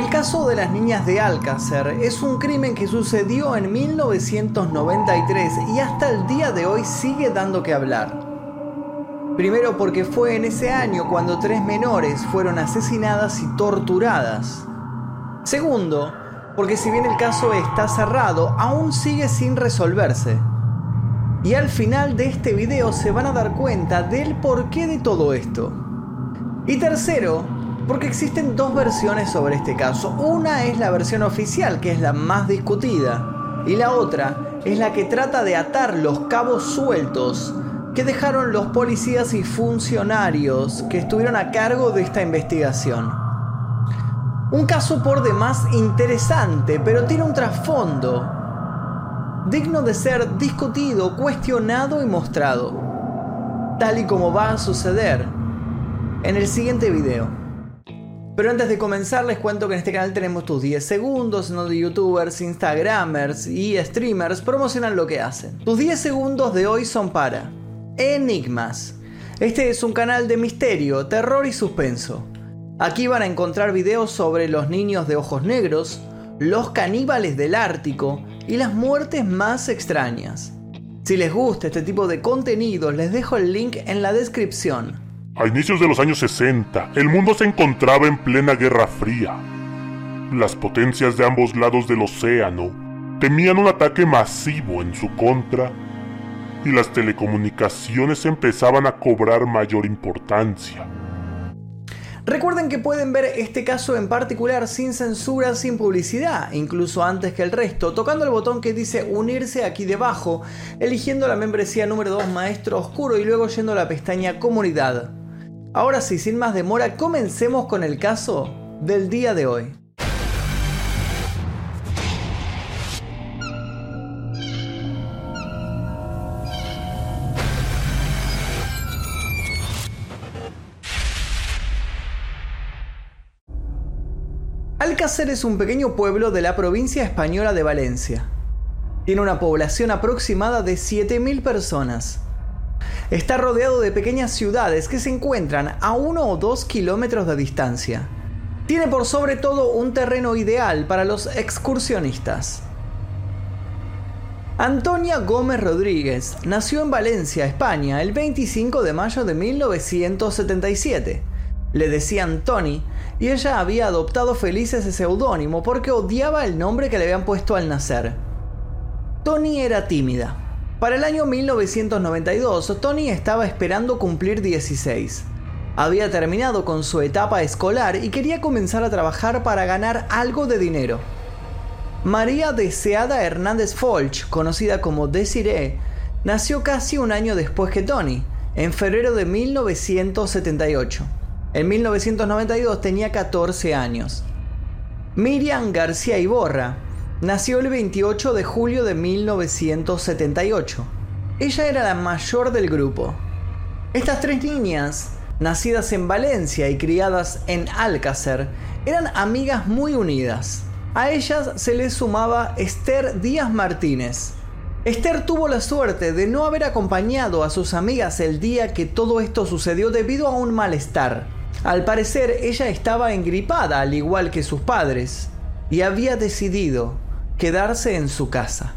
El caso de las niñas de Alcácer es un crimen que sucedió en 1993 y hasta el día de hoy sigue dando que hablar. Primero porque fue en ese año cuando tres menores fueron asesinadas y torturadas. Segundo, porque si bien el caso está cerrado, aún sigue sin resolverse. Y al final de este video se van a dar cuenta del porqué de todo esto. Y tercero, porque existen dos versiones sobre este caso. Una es la versión oficial, que es la más discutida, y la otra es la que trata de atar los cabos sueltos que dejaron los policías y funcionarios que estuvieron a cargo de esta investigación. Un caso por demás interesante, pero tiene un trasfondo digno de ser discutido, cuestionado y mostrado, tal y como va a suceder en el siguiente video. Pero antes de comenzar les cuento que en este canal tenemos tus 10 segundos, donde youtubers, instagramers y streamers promocionan lo que hacen. Tus 10 segundos de hoy son para Enigmas. Este es un canal de misterio, terror y suspenso. Aquí van a encontrar videos sobre los niños de ojos negros, los caníbales del Ártico y las muertes más extrañas. Si les gusta este tipo de contenido, les dejo el link en la descripción. A inicios de los años 60, el mundo se encontraba en plena Guerra Fría. Las potencias de ambos lados del océano temían un ataque masivo en su contra y las telecomunicaciones empezaban a cobrar mayor importancia. Recuerden que pueden ver este caso en particular sin censura, sin publicidad, incluso antes que el resto, tocando el botón que dice unirse aquí debajo, eligiendo la membresía número 2 Maestro Oscuro y luego yendo a la pestaña Comunidad. Ahora sí, sin más demora, comencemos con el caso del día de hoy. Alcácer es un pequeño pueblo de la provincia española de Valencia. Tiene una población aproximada de 7.000 personas. Está rodeado de pequeñas ciudades que se encuentran a uno o dos kilómetros de distancia. Tiene por sobre todo un terreno ideal para los excursionistas. Antonia Gómez Rodríguez nació en Valencia, España, el 25 de mayo de 1977. Le decían Tony y ella había adoptado feliz ese seudónimo porque odiaba el nombre que le habían puesto al nacer. Tony era tímida, para el año 1992, Tony estaba esperando cumplir 16. Había terminado con su etapa escolar y quería comenzar a trabajar para ganar algo de dinero. María Deseada Hernández Folch, conocida como Desiree, nació casi un año después que Tony, en febrero de 1978. En 1992 tenía 14 años. Miriam García Iborra, Nació el 28 de julio de 1978. Ella era la mayor del grupo. Estas tres niñas, nacidas en Valencia y criadas en Alcácer, eran amigas muy unidas. A ellas se les sumaba Esther Díaz Martínez. Esther tuvo la suerte de no haber acompañado a sus amigas el día que todo esto sucedió debido a un malestar. Al parecer ella estaba engripada al igual que sus padres y había decidido quedarse en su casa.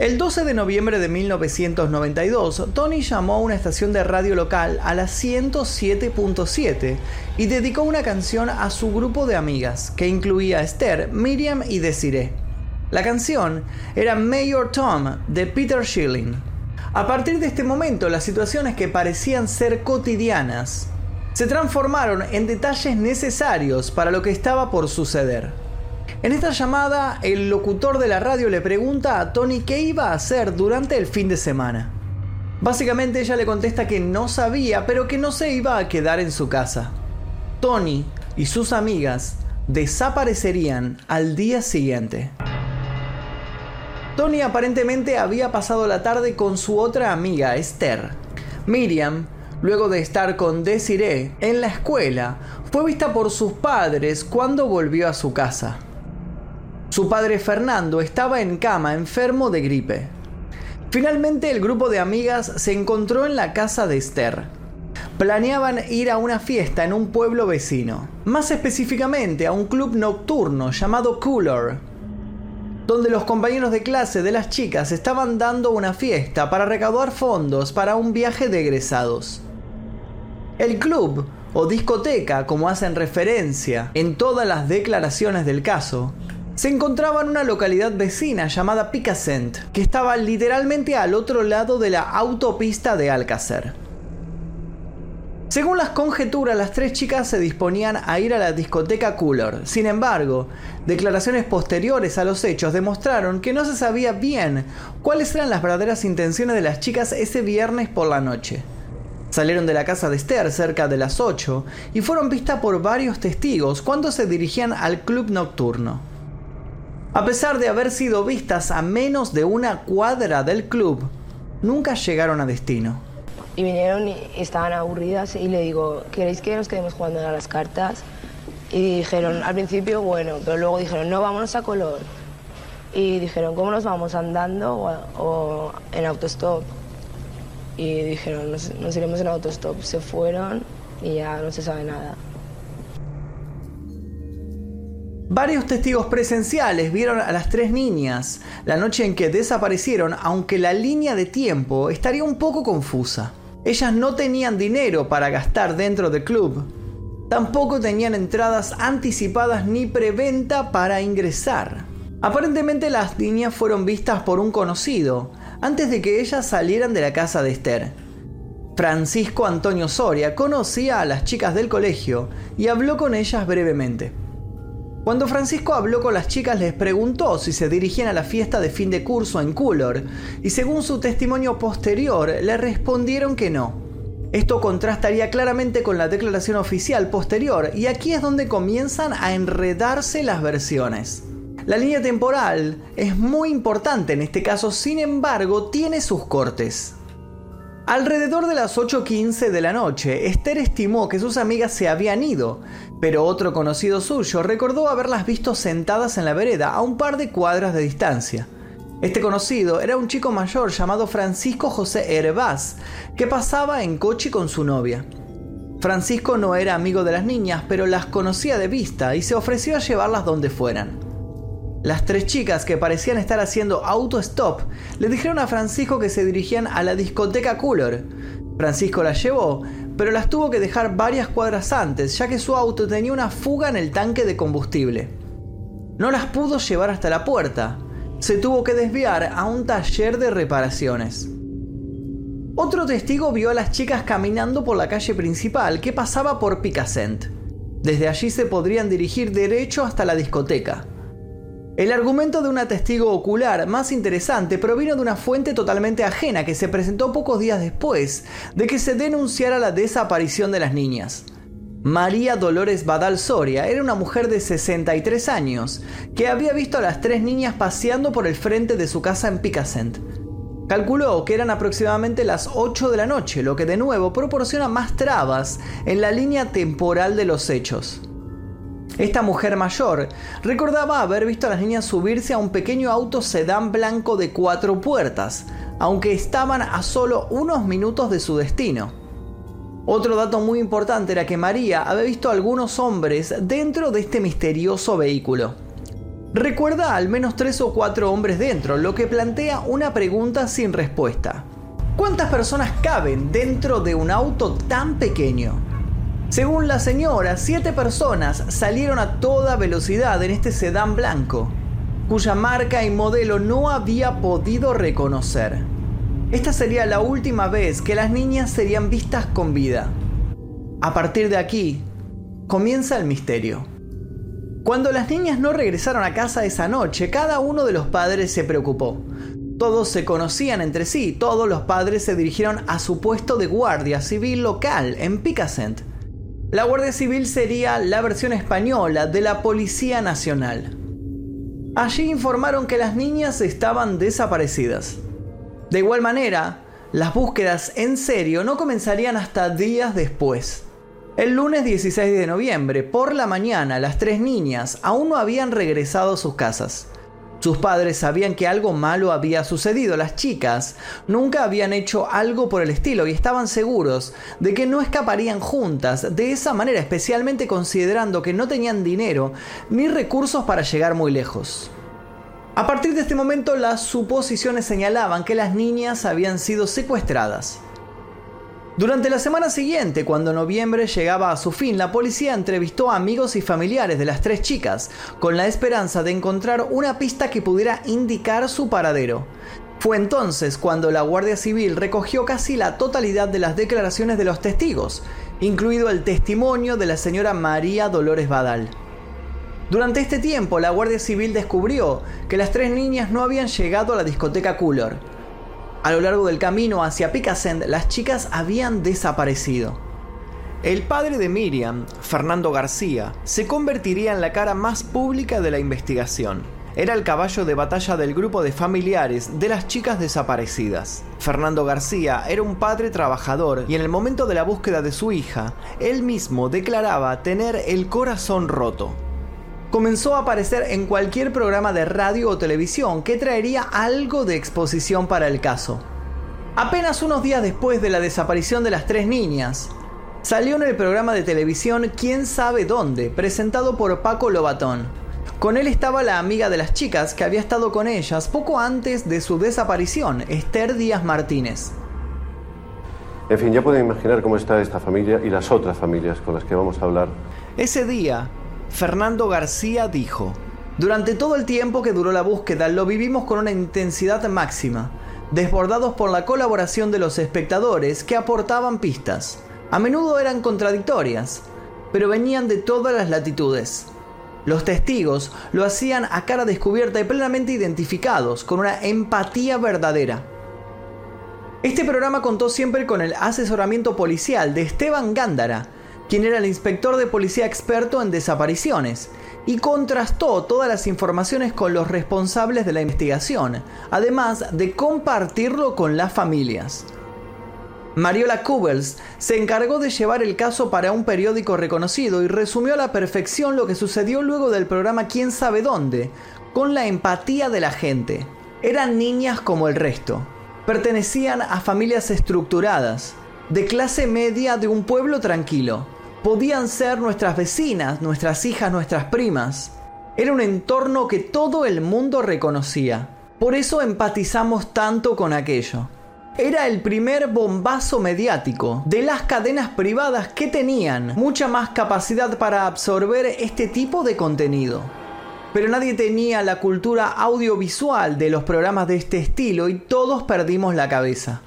El 12 de noviembre de 1992, Tony llamó a una estación de radio local a la 107.7 y dedicó una canción a su grupo de amigas, que incluía a Esther, Miriam y Desiree. La canción era Mayor Tom de Peter Schilling. A partir de este momento, las situaciones que parecían ser cotidianas se transformaron en detalles necesarios para lo que estaba por suceder. En esta llamada, el locutor de la radio le pregunta a Tony qué iba a hacer durante el fin de semana. Básicamente ella le contesta que no sabía, pero que no se iba a quedar en su casa. Tony y sus amigas desaparecerían al día siguiente. Tony aparentemente había pasado la tarde con su otra amiga, Esther. Miriam, luego de estar con Desiree en la escuela, fue vista por sus padres cuando volvió a su casa. Su padre Fernando estaba en cama enfermo de gripe. Finalmente el grupo de amigas se encontró en la casa de Esther. planeaban ir a una fiesta en un pueblo vecino, más específicamente a un club nocturno llamado Cooler, donde los compañeros de clase de las chicas estaban dando una fiesta para recaudar fondos para un viaje de egresados. El club, o discoteca como hacen referencia en todas las declaraciones del caso, se encontraba en una localidad vecina llamada Picassent, que estaba literalmente al otro lado de la autopista de Alcácer. Según las conjeturas, las tres chicas se disponían a ir a la discoteca Cooler. Sin embargo, declaraciones posteriores a los hechos demostraron que no se sabía bien cuáles eran las verdaderas intenciones de las chicas ese viernes por la noche. Salieron de la casa de Esther cerca de las 8 y fueron vistas por varios testigos cuando se dirigían al club nocturno. A pesar de haber sido vistas a menos de una cuadra del club, nunca llegaron a destino. Y vinieron y estaban aburridas y le digo, ¿queréis que nos quedemos jugando a las cartas? Y dijeron, al principio, bueno, pero luego dijeron, no, vámonos a color. Y dijeron, ¿cómo nos vamos? ¿Andando o, o en autostop? y dijeron, nos, iremos en autostop. Se fueron y ya no se sabe nada. Varios testigos presenciales vieron a las tres niñas la noche en que desaparecieron, aunque la línea de tiempo estaría un poco confusa. Ellas no tenían dinero para gastar dentro del club. Tampoco tenían entradas anticipadas ni preventa para ingresar. Aparentemente las niñas fueron vistas por un conocido, antes de que ellas salieran de la casa de Esther. Francisco Antonio Soria conocía a las chicas del colegio y habló con ellas brevemente. Cuando Francisco habló con las chicas les preguntó si se dirigían a la fiesta de fin de curso en Coolor y según su testimonio posterior le respondieron que no. Esto contrastaría claramente con la declaración oficial posterior y aquí es donde comienzan a enredarse las versiones. La línea temporal es muy importante en este caso, sin embargo, tiene sus cortes. Alrededor de las 8.15 de la noche, Esther estimó que sus amigas se habían ido, pero otro conocido suyo recordó haberlas visto sentadas en la vereda a un par de cuadras de distancia. Este conocido era un chico mayor llamado Francisco José Hervás, que pasaba en coche con su novia. Francisco no era amigo de las niñas, pero las conocía de vista y se ofreció a llevarlas donde fueran. Las tres chicas que parecían estar haciendo auto-stop le dijeron a Francisco que se dirigían a la discoteca Cooler. Francisco las llevó, pero las tuvo que dejar varias cuadras antes, ya que su auto tenía una fuga en el tanque de combustible. No las pudo llevar hasta la puerta. Se tuvo que desviar a un taller de reparaciones. Otro testigo vio a las chicas caminando por la calle principal que pasaba por Picassent. Desde allí se podrían dirigir derecho hasta la discoteca. El argumento de una testigo ocular más interesante provino de una fuente totalmente ajena que se presentó pocos días después de que se denunciara la desaparición de las niñas. María Dolores Badal Soria era una mujer de 63 años que había visto a las tres niñas paseando por el frente de su casa en Picassent. Calculó que eran aproximadamente las 8 de la noche, lo que de nuevo proporciona más trabas en la línea temporal de los hechos. Esta mujer mayor recordaba haber visto a las niñas subirse a un pequeño auto sedán blanco de cuatro puertas, aunque estaban a solo unos minutos de su destino. Otro dato muy importante era que María había visto a algunos hombres dentro de este misterioso vehículo. Recuerda al menos tres o cuatro hombres dentro, lo que plantea una pregunta sin respuesta. ¿Cuántas personas caben dentro de un auto tan pequeño? Según la señora, siete personas salieron a toda velocidad en este sedán blanco, cuya marca y modelo no había podido reconocer. Esta sería la última vez que las niñas serían vistas con vida. A partir de aquí, comienza el misterio. Cuando las niñas no regresaron a casa esa noche, cada uno de los padres se preocupó. Todos se conocían entre sí, todos los padres se dirigieron a su puesto de guardia civil local en Picassent la Guardia Civil sería la versión española de la Policía Nacional. Allí informaron que las niñas estaban desaparecidas. De igual manera, las búsquedas en serio no comenzarían hasta días después. El lunes 16 de noviembre, por la mañana, las tres niñas aún no habían regresado a sus casas. Sus padres sabían que algo malo había sucedido. Las chicas nunca habían hecho algo por el estilo y estaban seguros de que no escaparían juntas de esa manera, especialmente considerando que no tenían dinero ni recursos para llegar muy lejos. A partir de este momento las suposiciones señalaban que las niñas habían sido secuestradas. Durante la semana siguiente, cuando noviembre llegaba a su fin, la policía entrevistó a amigos y familiares de las tres chicas, con la esperanza de encontrar una pista que pudiera indicar su paradero. Fue entonces cuando la Guardia Civil recogió casi la totalidad de las declaraciones de los testigos, incluido el testimonio de la señora María Dolores Badal. Durante este tiempo, la Guardia Civil descubrió que las tres niñas no habían llegado a la discoteca Cooler, a lo largo del camino hacia Picassent, las chicas habían desaparecido. El padre de Miriam, Fernando García, se convertiría en la cara más pública de la investigación. Era el caballo de batalla del grupo de familiares de las chicas desaparecidas. Fernando García era un padre trabajador y en el momento de la búsqueda de su hija, él mismo declaraba tener el corazón roto comenzó a aparecer en cualquier programa de radio o televisión que traería algo de exposición para el caso. Apenas unos días después de la desaparición de las tres niñas, salió en el programa de televisión Quién sabe dónde, presentado por Paco Lobatón. Con él estaba la amiga de las chicas que había estado con ellas poco antes de su desaparición, Esther Díaz Martínez. En fin, ya pueden imaginar cómo está esta familia y las otras familias con las que vamos a hablar. Ese día, Fernando García dijo, durante todo el tiempo que duró la búsqueda lo vivimos con una intensidad máxima, desbordados por la colaboración de los espectadores que aportaban pistas. A menudo eran contradictorias, pero venían de todas las latitudes. Los testigos lo hacían a cara descubierta y plenamente identificados, con una empatía verdadera. Este programa contó siempre con el asesoramiento policial de Esteban Gándara, quien era el inspector de policía experto en desapariciones, y contrastó todas las informaciones con los responsables de la investigación, además de compartirlo con las familias. Mariola Kubels se encargó de llevar el caso para un periódico reconocido y resumió a la perfección lo que sucedió luego del programa Quién sabe dónde, con la empatía de la gente. Eran niñas como el resto. Pertenecían a familias estructuradas, de clase media de un pueblo tranquilo podían ser nuestras vecinas, nuestras hijas, nuestras primas. Era un entorno que todo el mundo reconocía. Por eso empatizamos tanto con aquello. Era el primer bombazo mediático de las cadenas privadas que tenían mucha más capacidad para absorber este tipo de contenido. Pero nadie tenía la cultura audiovisual de los programas de este estilo y todos perdimos la cabeza.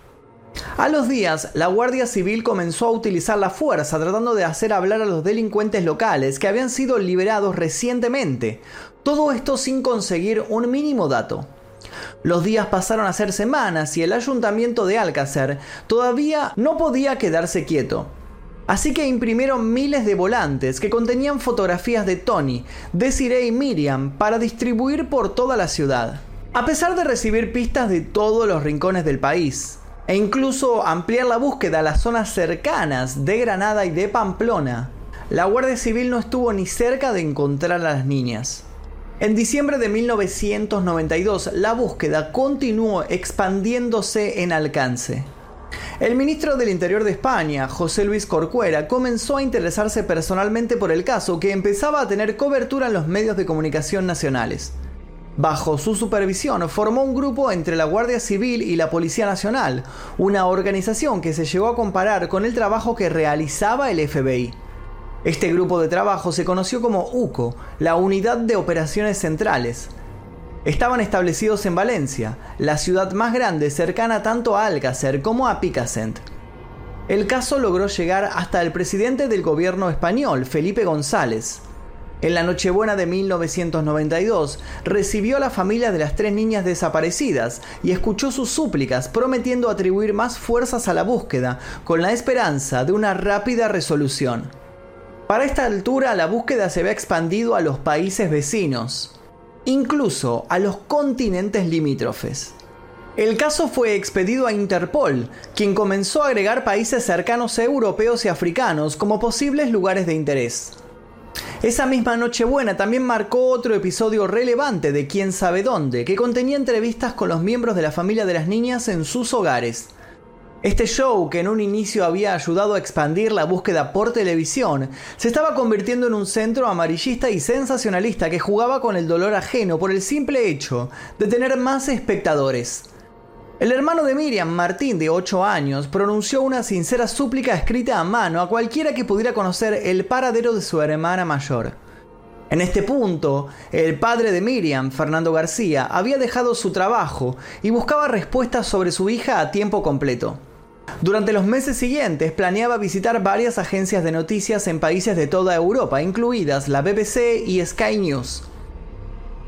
A los días, la Guardia Civil comenzó a utilizar la fuerza tratando de hacer hablar a los delincuentes locales que habían sido liberados recientemente. Todo esto sin conseguir un mínimo dato. Los días pasaron a ser semanas y el ayuntamiento de Alcácer todavía no podía quedarse quieto. Así que imprimieron miles de volantes que contenían fotografías de Tony, Desiree y Miriam para distribuir por toda la ciudad. A pesar de recibir pistas de todos los rincones del país, e incluso ampliar la búsqueda a las zonas cercanas de Granada y de Pamplona, la Guardia Civil no estuvo ni cerca de encontrar a las niñas. En diciembre de 1992, la búsqueda continuó expandiéndose en alcance. El ministro del Interior de España, José Luis Corcuera, comenzó a interesarse personalmente por el caso que empezaba a tener cobertura en los medios de comunicación nacionales. Bajo su supervisión formó un grupo entre la Guardia Civil y la Policía Nacional, una organización que se llegó a comparar con el trabajo que realizaba el FBI. Este grupo de trabajo se conoció como UCO, la Unidad de Operaciones Centrales. Estaban establecidos en Valencia, la ciudad más grande cercana tanto a Alcácer como a Picassent. El caso logró llegar hasta el presidente del gobierno español, Felipe González. En la Nochebuena de 1992 recibió a la familia de las tres niñas desaparecidas y escuchó sus súplicas prometiendo atribuir más fuerzas a la búsqueda con la esperanza de una rápida resolución. Para esta altura la búsqueda se había expandido a los países vecinos, incluso a los continentes limítrofes. El caso fue expedido a Interpol, quien comenzó a agregar países cercanos europeos y africanos como posibles lugares de interés. Esa misma Nochebuena también marcó otro episodio relevante de Quién sabe dónde, que contenía entrevistas con los miembros de la familia de las niñas en sus hogares. Este show, que en un inicio había ayudado a expandir la búsqueda por televisión, se estaba convirtiendo en un centro amarillista y sensacionalista que jugaba con el dolor ajeno por el simple hecho de tener más espectadores. El hermano de Miriam, Martín, de 8 años, pronunció una sincera súplica escrita a mano a cualquiera que pudiera conocer el paradero de su hermana mayor. En este punto, el padre de Miriam, Fernando García, había dejado su trabajo y buscaba respuestas sobre su hija a tiempo completo. Durante los meses siguientes planeaba visitar varias agencias de noticias en países de toda Europa, incluidas la BBC y Sky News.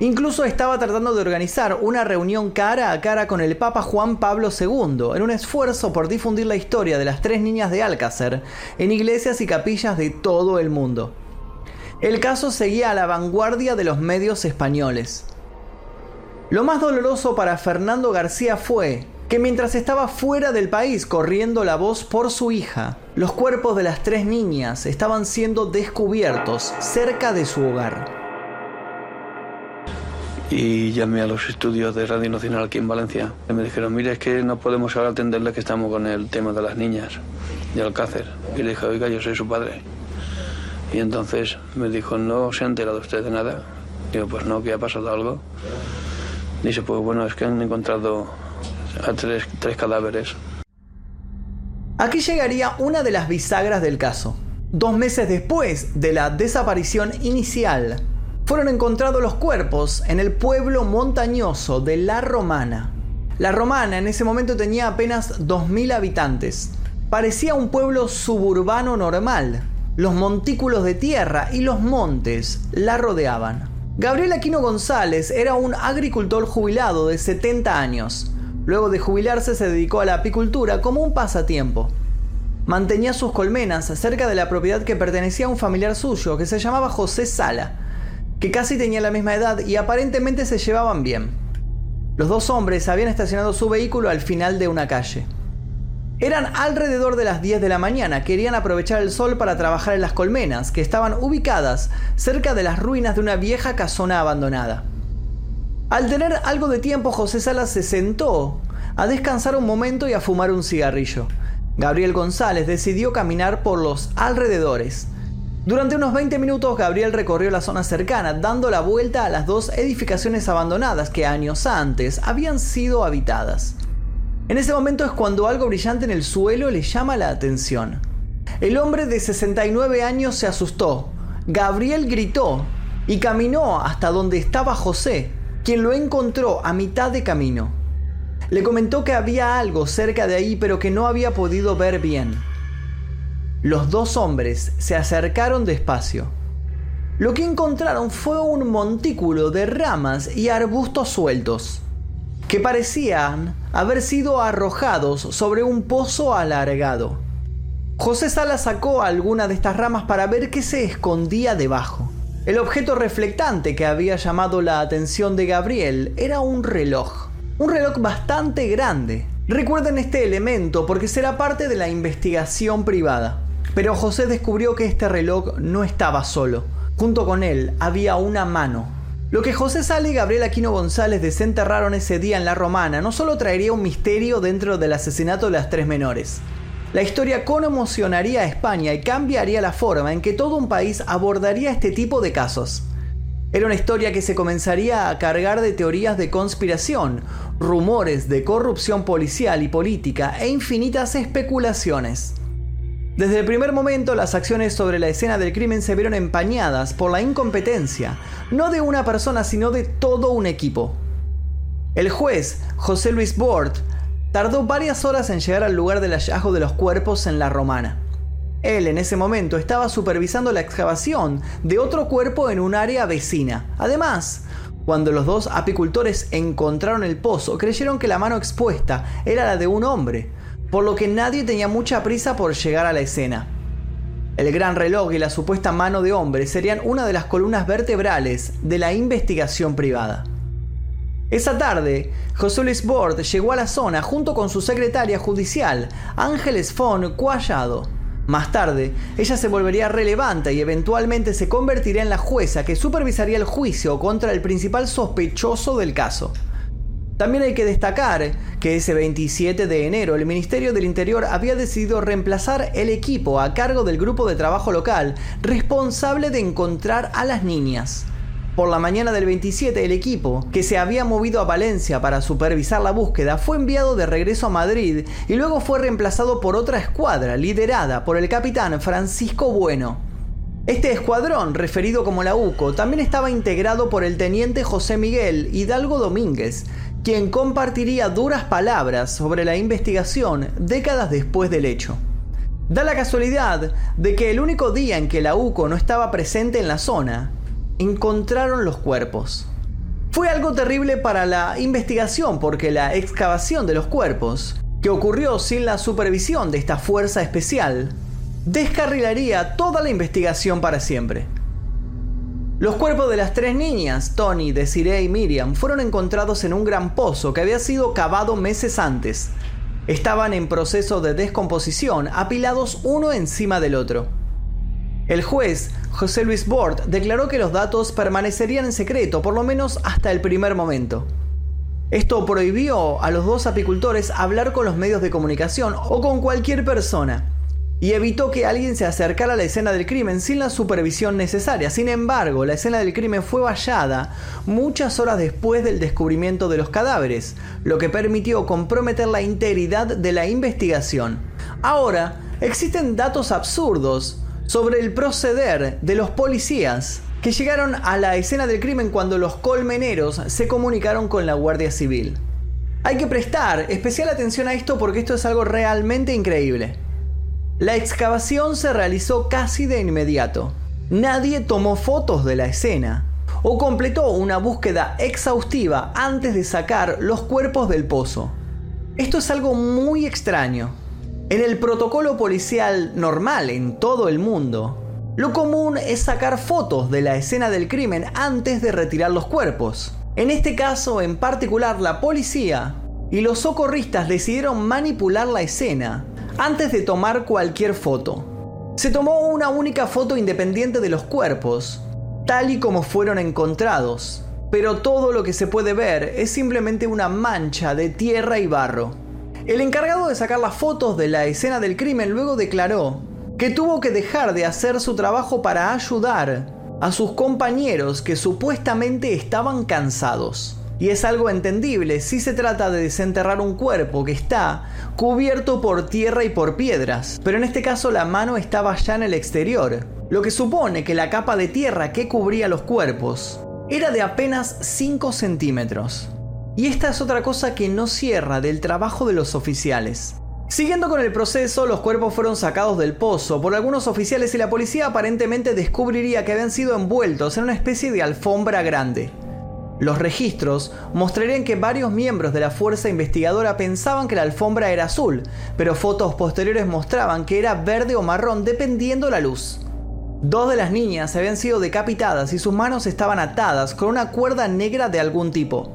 Incluso estaba tratando de organizar una reunión cara a cara con el Papa Juan Pablo II, en un esfuerzo por difundir la historia de las tres niñas de Alcácer en iglesias y capillas de todo el mundo. El caso seguía a la vanguardia de los medios españoles. Lo más doloroso para Fernando García fue que mientras estaba fuera del país corriendo la voz por su hija, los cuerpos de las tres niñas estaban siendo descubiertos cerca de su hogar. Y llamé a los estudios de Radio Nacional aquí en Valencia. Y me dijeron, mire, es que no podemos ahora atenderle que estamos con el tema de las niñas de Alcácer. Y le dije, oiga, yo soy su padre. Y entonces me dijo, ¿no se ha enterado usted de nada? Digo, pues no, que ha pasado algo. Dice, pues bueno, es que han encontrado a tres, tres cadáveres. Aquí llegaría una de las bisagras del caso. Dos meses después de la desaparición inicial, fueron encontrados los cuerpos en el pueblo montañoso de La Romana. La Romana en ese momento tenía apenas 2.000 habitantes. Parecía un pueblo suburbano normal. Los montículos de tierra y los montes la rodeaban. Gabriel Aquino González era un agricultor jubilado de 70 años. Luego de jubilarse se dedicó a la apicultura como un pasatiempo. Mantenía sus colmenas cerca de la propiedad que pertenecía a un familiar suyo que se llamaba José Sala, que casi tenía la misma edad y aparentemente se llevaban bien. Los dos hombres habían estacionado su vehículo al final de una calle. Eran alrededor de las 10 de la mañana, querían aprovechar el sol para trabajar en las colmenas, que estaban ubicadas cerca de las ruinas de una vieja casona abandonada. Al tener algo de tiempo, José Salas se sentó a descansar un momento y a fumar un cigarrillo. Gabriel González decidió caminar por los alrededores. Durante unos 20 minutos Gabriel recorrió la zona cercana, dando la vuelta a las dos edificaciones abandonadas que años antes habían sido habitadas. En ese momento es cuando algo brillante en el suelo le llama la atención. El hombre de 69 años se asustó. Gabriel gritó y caminó hasta donde estaba José, quien lo encontró a mitad de camino. Le comentó que había algo cerca de ahí pero que no había podido ver bien. Los dos hombres se acercaron despacio. Lo que encontraron fue un montículo de ramas y arbustos sueltos, que parecían haber sido arrojados sobre un pozo alargado. José Sala sacó alguna de estas ramas para ver qué se escondía debajo. El objeto reflectante que había llamado la atención de Gabriel era un reloj. Un reloj bastante grande. Recuerden este elemento porque será parte de la investigación privada. Pero José descubrió que este reloj no estaba solo. Junto con él había una mano. Lo que José Sale y Gabriel Aquino González desenterraron ese día en la Romana no solo traería un misterio dentro del asesinato de las tres menores, la historia conmocionaría a España y cambiaría la forma en que todo un país abordaría este tipo de casos. Era una historia que se comenzaría a cargar de teorías de conspiración, rumores de corrupción policial y política e infinitas especulaciones. Desde el primer momento las acciones sobre la escena del crimen se vieron empañadas por la incompetencia, no de una persona sino de todo un equipo. El juez, José Luis Bort, tardó varias horas en llegar al lugar del hallazgo de los cuerpos en la romana. Él en ese momento estaba supervisando la excavación de otro cuerpo en un área vecina. Además, cuando los dos apicultores encontraron el pozo, creyeron que la mano expuesta era la de un hombre, por lo que nadie tenía mucha prisa por llegar a la escena. El gran reloj y la supuesta mano de hombre serían una de las columnas vertebrales de la investigación privada. Esa tarde, José Luis Bord llegó a la zona junto con su secretaria judicial, Ángeles von Cuallado. Más tarde, ella se volvería relevante y eventualmente se convertiría en la jueza que supervisaría el juicio contra el principal sospechoso del caso. También hay que destacar que ese 27 de enero el Ministerio del Interior había decidido reemplazar el equipo a cargo del grupo de trabajo local responsable de encontrar a las niñas. Por la mañana del 27, el equipo, que se había movido a Valencia para supervisar la búsqueda, fue enviado de regreso a Madrid y luego fue reemplazado por otra escuadra liderada por el capitán Francisco Bueno. Este escuadrón, referido como la UCO, también estaba integrado por el teniente José Miguel Hidalgo Domínguez, quien compartiría duras palabras sobre la investigación décadas después del hecho. Da la casualidad de que el único día en que la UCO no estaba presente en la zona encontraron los cuerpos. Fue algo terrible para la investigación porque la excavación de los cuerpos, que ocurrió sin la supervisión de esta fuerza especial, descarrilaría toda la investigación para siempre. Los cuerpos de las tres niñas, Tony, Desiree y Miriam, fueron encontrados en un gran pozo que había sido cavado meses antes. Estaban en proceso de descomposición, apilados uno encima del otro. El juez, José Luis Bort, declaró que los datos permanecerían en secreto, por lo menos hasta el primer momento. Esto prohibió a los dos apicultores hablar con los medios de comunicación o con cualquier persona, y evitó que alguien se acercara a la escena del crimen sin la supervisión necesaria. Sin embargo, la escena del crimen fue vallada muchas horas después del descubrimiento de los cadáveres, lo que permitió comprometer la integridad de la investigación. Ahora, existen datos absurdos sobre el proceder de los policías que llegaron a la escena del crimen cuando los colmeneros se comunicaron con la Guardia Civil. Hay que prestar especial atención a esto porque esto es algo realmente increíble. La excavación se realizó casi de inmediato. Nadie tomó fotos de la escena o completó una búsqueda exhaustiva antes de sacar los cuerpos del pozo. Esto es algo muy extraño. En el protocolo policial normal en todo el mundo, lo común es sacar fotos de la escena del crimen antes de retirar los cuerpos. En este caso en particular, la policía y los socorristas decidieron manipular la escena antes de tomar cualquier foto. Se tomó una única foto independiente de los cuerpos, tal y como fueron encontrados, pero todo lo que se puede ver es simplemente una mancha de tierra y barro. El encargado de sacar las fotos de la escena del crimen luego declaró que tuvo que dejar de hacer su trabajo para ayudar a sus compañeros que supuestamente estaban cansados. Y es algo entendible si se trata de desenterrar un cuerpo que está cubierto por tierra y por piedras, pero en este caso la mano estaba ya en el exterior, lo que supone que la capa de tierra que cubría los cuerpos era de apenas 5 centímetros. Y esta es otra cosa que no cierra del trabajo de los oficiales. Siguiendo con el proceso, los cuerpos fueron sacados del pozo por algunos oficiales y la policía aparentemente descubriría que habían sido envueltos en una especie de alfombra grande. Los registros mostrarían que varios miembros de la fuerza investigadora pensaban que la alfombra era azul, pero fotos posteriores mostraban que era verde o marrón dependiendo la luz. Dos de las niñas habían sido decapitadas y sus manos estaban atadas con una cuerda negra de algún tipo.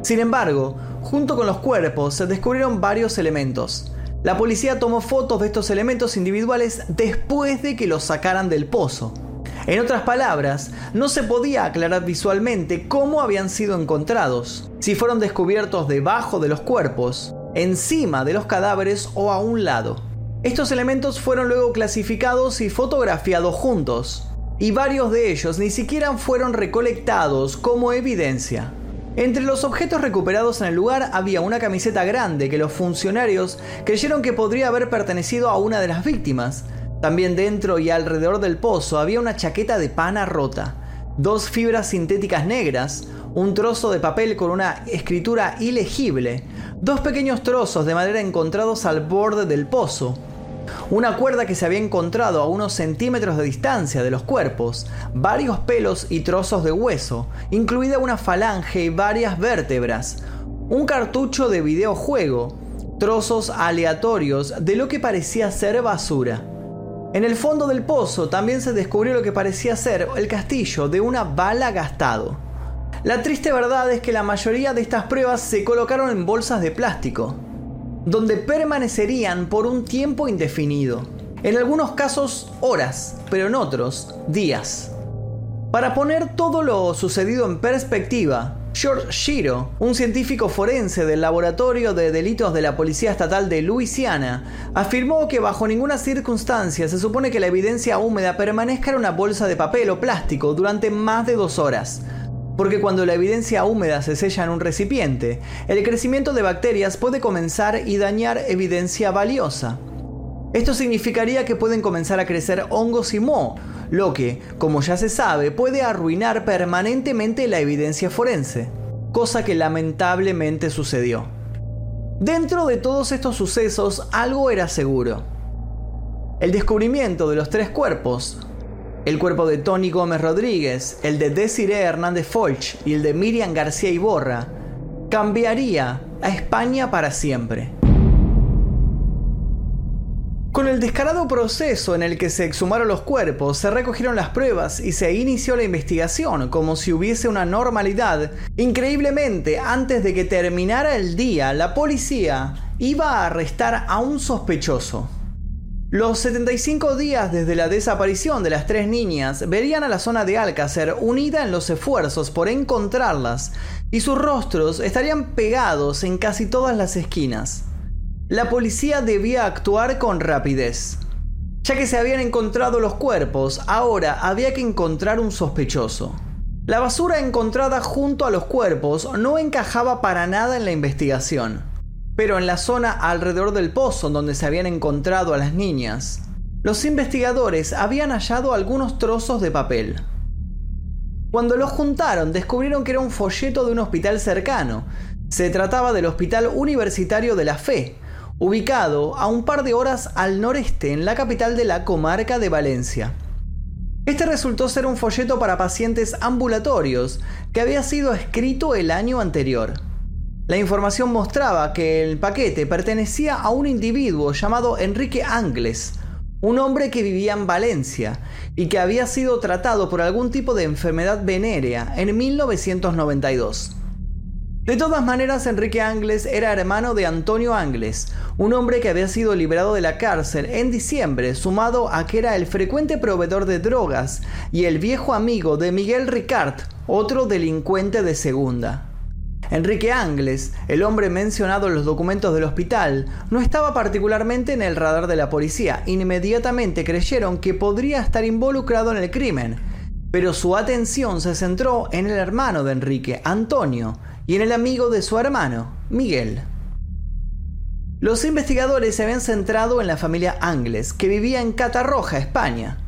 Sin embargo, junto con los cuerpos se descubrieron varios elementos. La policía tomó fotos de estos elementos individuales después de que los sacaran del pozo. En otras palabras, no se podía aclarar visualmente cómo habían sido encontrados, si fueron descubiertos debajo de los cuerpos, encima de los cadáveres o a un lado. Estos elementos fueron luego clasificados y fotografiados juntos, y varios de ellos ni siquiera fueron recolectados como evidencia. Entre los objetos recuperados en el lugar había una camiseta grande que los funcionarios creyeron que podría haber pertenecido a una de las víctimas. También dentro y alrededor del pozo había una chaqueta de pana rota, dos fibras sintéticas negras, un trozo de papel con una escritura ilegible, dos pequeños trozos de madera encontrados al borde del pozo, una cuerda que se había encontrado a unos centímetros de distancia de los cuerpos, varios pelos y trozos de hueso, incluida una falange y varias vértebras, un cartucho de videojuego, trozos aleatorios de lo que parecía ser basura. En el fondo del pozo también se descubrió lo que parecía ser el castillo de una bala gastado. La triste verdad es que la mayoría de estas pruebas se colocaron en bolsas de plástico. donde permanecerían por un tiempo indefinido. En algunos casos horas, pero en otros días. Para poner todo lo sucedido en perspectiva, George Shiro, un científico forense del Laboratorio de Delitos de la Policía Estatal de Luisiana, afirmó que bajo ninguna circunstancia se supone que la evidencia húmeda permanezca en una bolsa de papel o plástico durante más de dos horas. Porque cuando la evidencia húmeda se sella en un recipiente, el crecimiento de bacterias puede comenzar y dañar evidencia valiosa. Esto significaría que pueden comenzar a crecer hongos y moho, lo que, como ya se sabe, puede arruinar permanentemente la evidencia forense, cosa que lamentablemente sucedió. Dentro de todos estos sucesos algo era seguro. El descubrimiento de los tres cuerpos, el cuerpo de Tony Gómez Rodríguez, el de Desiree Hernández Folch y el de Miriam García Iborra, cambiaría a España para siempre. Con el descarado proceso en el que se exhumaron los cuerpos, se recogieron las pruebas y se inició la investigación como si hubiese una normalidad. Increíblemente, antes de que terminara el día, la policía iba a arrestar a un sospechoso. Los 75 días desde la desaparición de las tres niñas verían a la zona de Alcácer unida en los esfuerzos por encontrarlas y sus rostros estarían pegados en casi todas las esquinas. La policía debía actuar con rapidez. Ya que se habían encontrado los cuerpos, ahora había que encontrar un sospechoso. La basura encontrada junto a los cuerpos no encajaba para nada en la investigación, pero en la zona alrededor del pozo donde se habían encontrado a las niñas, los investigadores habían hallado algunos trozos de papel. Cuando los juntaron, descubrieron que era un folleto de un hospital cercano. Se trataba del Hospital Universitario de la Fe, ubicado a un par de horas al noreste en la capital de la comarca de Valencia. Este resultó ser un folleto para pacientes ambulatorios que había sido escrito el año anterior. La información mostraba que el paquete pertenecía a un individuo llamado Enrique Angles, un hombre que vivía en Valencia y que había sido tratado por algún tipo de enfermedad venérea en 1992. De todas maneras, Enrique Angles era hermano de Antonio Angles, un hombre que había sido liberado de la cárcel en diciembre, sumado a que era el frecuente proveedor de drogas y el viejo amigo de Miguel Ricard, otro delincuente de segunda. Enrique Angles, el hombre mencionado en los documentos del hospital, no estaba particularmente en el radar de la policía. Inmediatamente creyeron que podría estar involucrado en el crimen, pero su atención se centró en el hermano de Enrique, Antonio, y en el amigo de su hermano, Miguel. Los investigadores se habían centrado en la familia Angles, que vivía en Catarroja, España.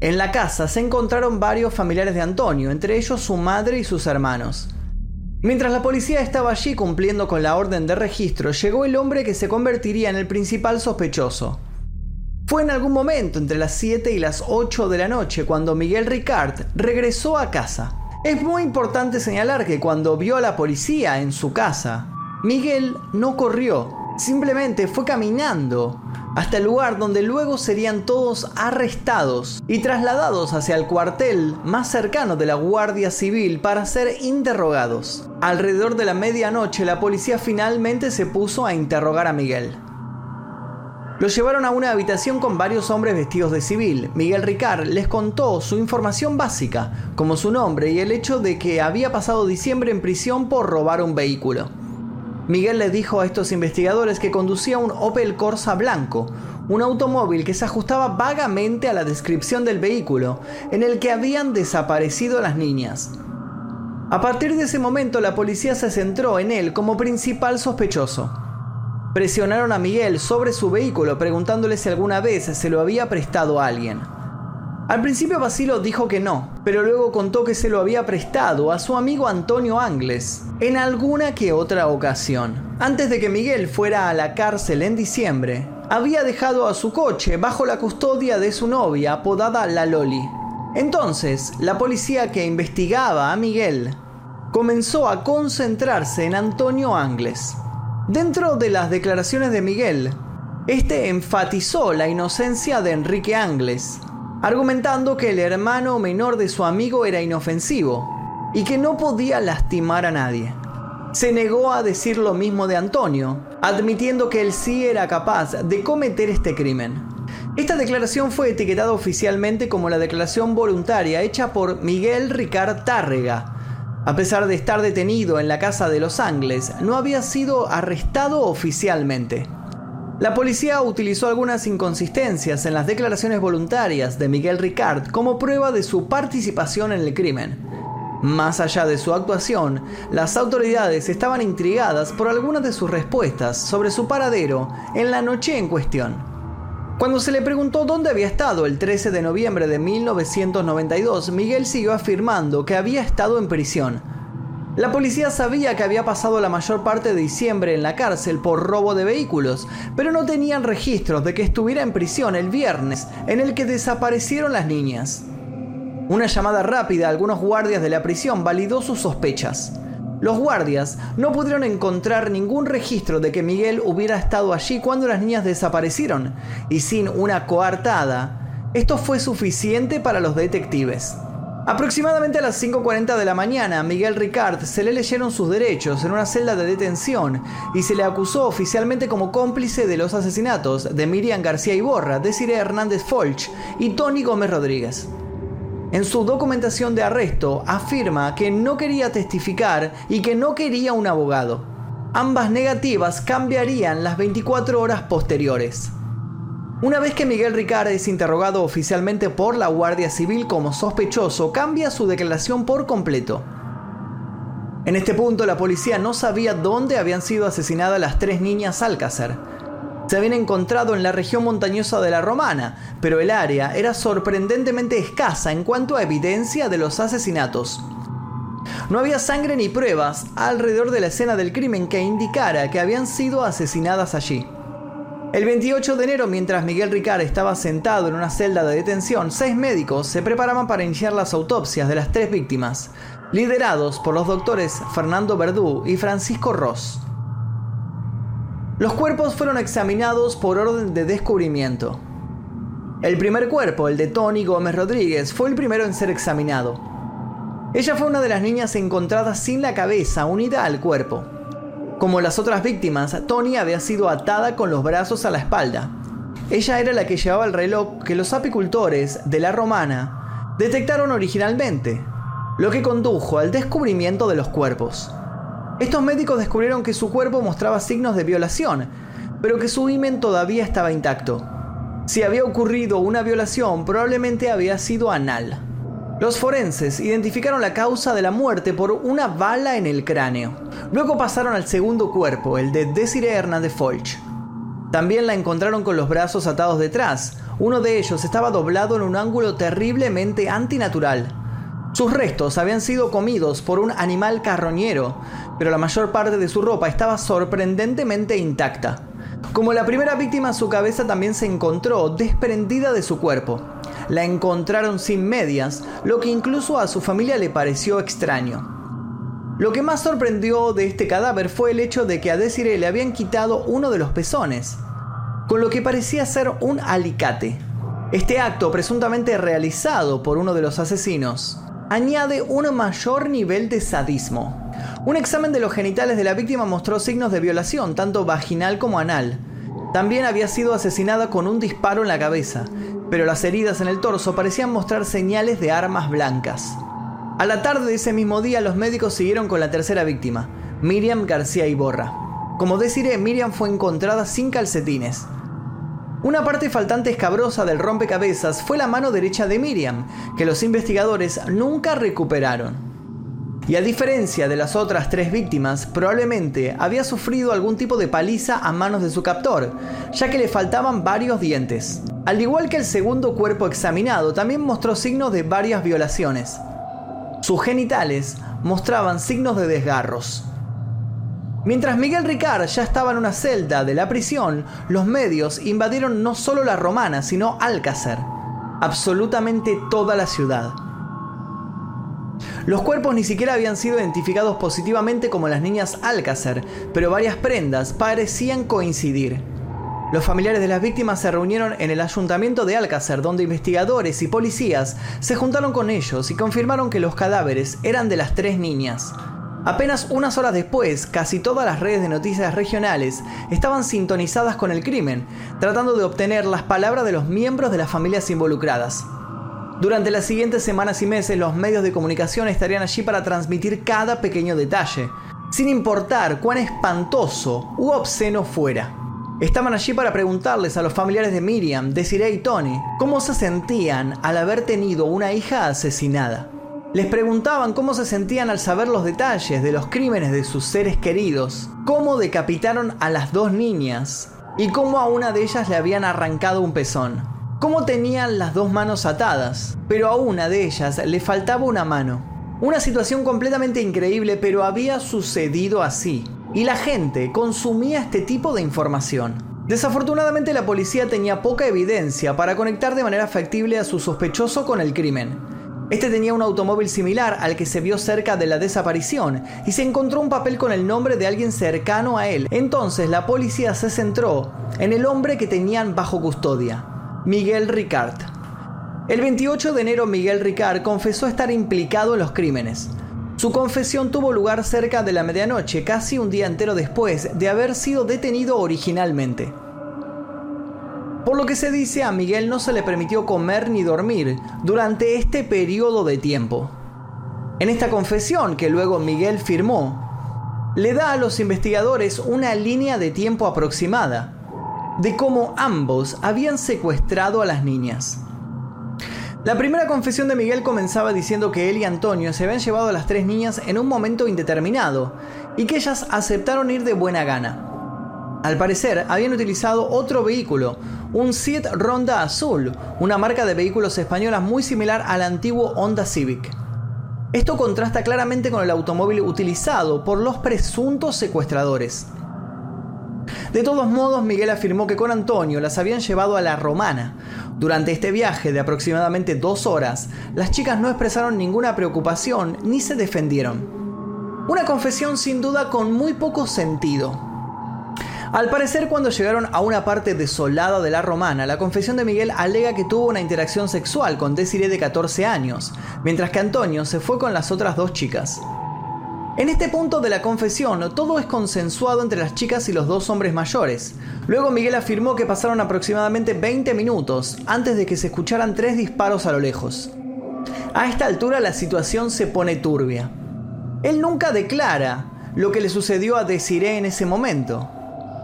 En la casa se encontraron varios familiares de Antonio, entre ellos su madre y sus hermanos. Mientras la policía estaba allí cumpliendo con la orden de registro, llegó el hombre que se convertiría en el principal sospechoso. Fue en algún momento entre las 7 y las 8 de la noche cuando Miguel Ricard regresó a casa. Es muy importante señalar que cuando vio a la policía en su casa, Miguel no corrió, simplemente fue caminando hasta el lugar donde luego serían todos arrestados y trasladados hacia el cuartel más cercano de la Guardia Civil para ser interrogados. Alrededor de la medianoche la policía finalmente se puso a interrogar a Miguel. Lo llevaron a una habitación con varios hombres vestidos de civil. Miguel Ricard les contó su información básica, como su nombre y el hecho de que había pasado diciembre en prisión por robar un vehículo. Miguel les dijo a estos investigadores que conducía un Opel Corsa blanco, un automóvil que se ajustaba vagamente a la descripción del vehículo, en el que habían desaparecido las niñas. A partir de ese momento la policía se centró en él como principal sospechoso. Presionaron a Miguel sobre su vehículo preguntándole si alguna vez se lo había prestado a alguien. Al principio Basilo dijo que no, pero luego contó que se lo había prestado a su amigo Antonio Angles en alguna que otra ocasión. Antes de que Miguel fuera a la cárcel en diciembre, había dejado a su coche bajo la custodia de su novia apodada La Loli. Entonces, la policía que investigaba a Miguel comenzó a concentrarse en Antonio Angles. Dentro de las declaraciones de Miguel, este enfatizó la inocencia de Enrique Angles, argumentando que el hermano menor de su amigo era inofensivo y que no podía lastimar a nadie. se negó a decir lo mismo de Antonio, admitiendo que él sí era capaz de cometer este crimen. Esta declaración fue etiquetada oficialmente como la declaración voluntaria hecha por Miguel Ricard Tárrega. A pesar de estar detenido en la casa de Los Ángeles, no había sido arrestado oficialmente. La policía utilizó algunas inconsistencias en las declaraciones voluntarias de Miguel Ricard como prueba de su participación en el crimen. Más allá de su actuación, las autoridades estaban intrigadas por algunas de sus respuestas sobre su paradero en la noche en cuestión. Cuando se le preguntó dónde había estado el 13 de noviembre de 1992, Miguel siguió afirmando que había estado en prisión. La policía sabía que había pasado la mayor parte de diciembre en la cárcel por robo de vehículos, pero no tenían registros de que estuviera en prisión el viernes en el que desaparecieron las niñas. Una llamada rápida a algunos guardias de la prisión validó sus sospechas. Los guardias no pudieron encontrar ningún registro de que Miguel hubiera estado allí cuando las niñas desaparecieron, y sin una coartada, esto fue suficiente para los detectives. Aproximadamente a las 5.40 de la mañana, Miguel Ricard se le leyeron sus derechos en una celda de detención y se le acusó oficialmente como cómplice de los asesinatos de Miriam García Iborra, Desiree Hernández Folch y Tony Gómez Rodríguez. En su documentación de arresto afirma que no quería testificar y que no quería un abogado. Ambas negativas cambiarían las 24 horas posteriores. Una vez que Miguel Ricard es interrogado oficialmente por la Guardia Civil como sospechoso, cambia su declaración por completo. En este punto la policía no sabía dónde habían sido asesinadas las tres niñas Alcácer, se habían encontrado en la región montañosa de la Romana, pero el área era sorprendentemente escasa en cuanto a evidencia de los asesinatos. No había sangre ni pruebas alrededor de la escena del crimen que indicara que habían sido asesinadas allí. El 28 de enero, mientras Miguel Ricard estaba sentado en una celda de detención, seis médicos se preparaban para iniciar las autopsias de las tres víctimas, liderados por los doctores Fernando Verdú y Francisco Ross. Los cuerpos fueron examinados por orden de descubrimiento. El primer cuerpo, el de Tony Gómez Rodríguez, fue el primero en ser examinado. Ella fue una de las niñas encontradas sin la cabeza unida al cuerpo. Como las otras víctimas, Tony había sido atada con los brazos a la espalda. Ella era la que llevaba el reloj que los apicultores de la romana detectaron originalmente, lo que condujo al descubrimiento de los cuerpos. Estos médicos descubrieron que su cuerpo mostraba signos de violación, pero que su himen todavía estaba intacto. Si había ocurrido una violación, probablemente había sido anal. Los forenses identificaron la causa de la muerte por una bala en el cráneo. Luego pasaron al segundo cuerpo, el de Desiree Hernández Folch. También la encontraron con los brazos atados detrás. Uno de ellos estaba doblado en un ángulo terriblemente antinatural. Sus restos habían sido comidos por un animal carroñero, pero la mayor parte de su ropa estaba sorprendentemente intacta. Como la primera víctima, su cabeza también se encontró desprendida de su cuerpo. La encontraron sin medias, lo que incluso a su familia le pareció extraño. Lo que más sorprendió de este cadáver fue el hecho de que a Desiree le habían quitado uno de los pezones, con lo que parecía ser un alicate. Este acto, presuntamente realizado por uno de los asesinos, añade un mayor nivel de sadismo. Un examen de los genitales de la víctima mostró signos de violación, tanto vaginal como anal. También había sido asesinada con un disparo en la cabeza, pero las heridas en el torso parecían mostrar señales de armas blancas. A la tarde de ese mismo día los médicos siguieron con la tercera víctima, Miriam García Iborra. Como deciré, Miriam fue encontrada sin calcetines. Una parte faltante escabrosa del rompecabezas fue la mano derecha de Miriam, que los investigadores nunca recuperaron. Y a diferencia de las otras tres víctimas, probablemente había sufrido algún tipo de paliza a manos de su captor, ya que le faltaban varios dientes. Al igual que el segundo cuerpo examinado, también mostró signos de varias violaciones. Sus genitales mostraban signos de desgarros. Mientras Miguel Ricard ya estaba en una celda de la prisión, los medios invadieron no solo la romana, sino Alcácer, absolutamente toda la ciudad. Los cuerpos ni siquiera habían sido identificados positivamente como las niñas Alcácer, pero varias prendas parecían coincidir. Los familiares de las víctimas se reunieron en el ayuntamiento de Alcácer, donde investigadores y policías se juntaron con ellos y confirmaron que los cadáveres eran de las tres niñas. Apenas unas horas después, casi todas las redes de noticias regionales estaban sintonizadas con el crimen, tratando de obtener las palabras de los miembros de las familias involucradas. Durante las siguientes semanas y meses, los medios de comunicación estarían allí para transmitir cada pequeño detalle, sin importar cuán espantoso u obsceno fuera. Estaban allí para preguntarles a los familiares de Miriam, Desiree y Tony cómo se sentían al haber tenido una hija asesinada. Les preguntaban cómo se sentían al saber los detalles de los crímenes de sus seres queridos, cómo decapitaron a las dos niñas y cómo a una de ellas le habían arrancado un pezón, cómo tenían las dos manos atadas, pero a una de ellas le faltaba una mano. Una situación completamente increíble, pero había sucedido así, y la gente consumía este tipo de información. Desafortunadamente la policía tenía poca evidencia para conectar de manera factible a su sospechoso con el crimen, este tenía un automóvil similar al que se vio cerca de la desaparición y se encontró un papel con el nombre de alguien cercano a él. Entonces la policía se centró en el hombre que tenían bajo custodia, Miguel Ricard. El 28 de enero Miguel Ricard confesó estar implicado en los crímenes. Su confesión tuvo lugar cerca de la medianoche, casi un día entero después de haber sido detenido originalmente. Por lo que se dice a Miguel no se le permitió comer ni dormir durante este periodo de tiempo. En esta confesión que luego Miguel firmó, le da a los investigadores una línea de tiempo aproximada de cómo ambos habían secuestrado a las niñas. La primera confesión de Miguel comenzaba diciendo que él y Antonio se habían llevado a las tres niñas en un momento indeterminado y que ellas aceptaron ir de buena gana. Al parecer, habían utilizado otro vehículo, un Seat Ronda Azul, una marca de vehículos española muy similar al antiguo Honda Civic. Esto contrasta claramente con el automóvil utilizado por los presuntos secuestradores. De todos modos, Miguel afirmó que con Antonio las habían llevado a la Romana. Durante este viaje de aproximadamente dos horas, las chicas no expresaron ninguna preocupación ni se defendieron. Una confesión sin duda con muy poco sentido. Al parecer, cuando llegaron a una parte desolada de la romana, la confesión de Miguel alega que tuvo una interacción sexual con Desiree de 14 años, mientras que Antonio se fue con las otras dos chicas. En este punto de la confesión, todo es consensuado entre las chicas y los dos hombres mayores. Luego Miguel afirmó que pasaron aproximadamente 20 minutos antes de que se escucharan tres disparos a lo lejos. A esta altura la situación se pone turbia. Él nunca declara lo que le sucedió a Desiree en ese momento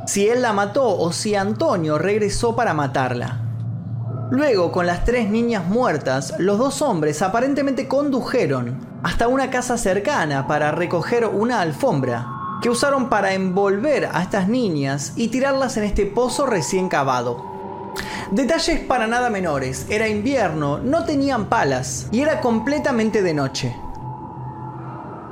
si él la mató o si Antonio regresó para matarla. Luego, con las tres niñas muertas, los dos hombres aparentemente condujeron hasta una casa cercana para recoger una alfombra que usaron para envolver a estas niñas y tirarlas en este pozo recién cavado. Detalles para nada menores, era invierno, no tenían palas y era completamente de noche.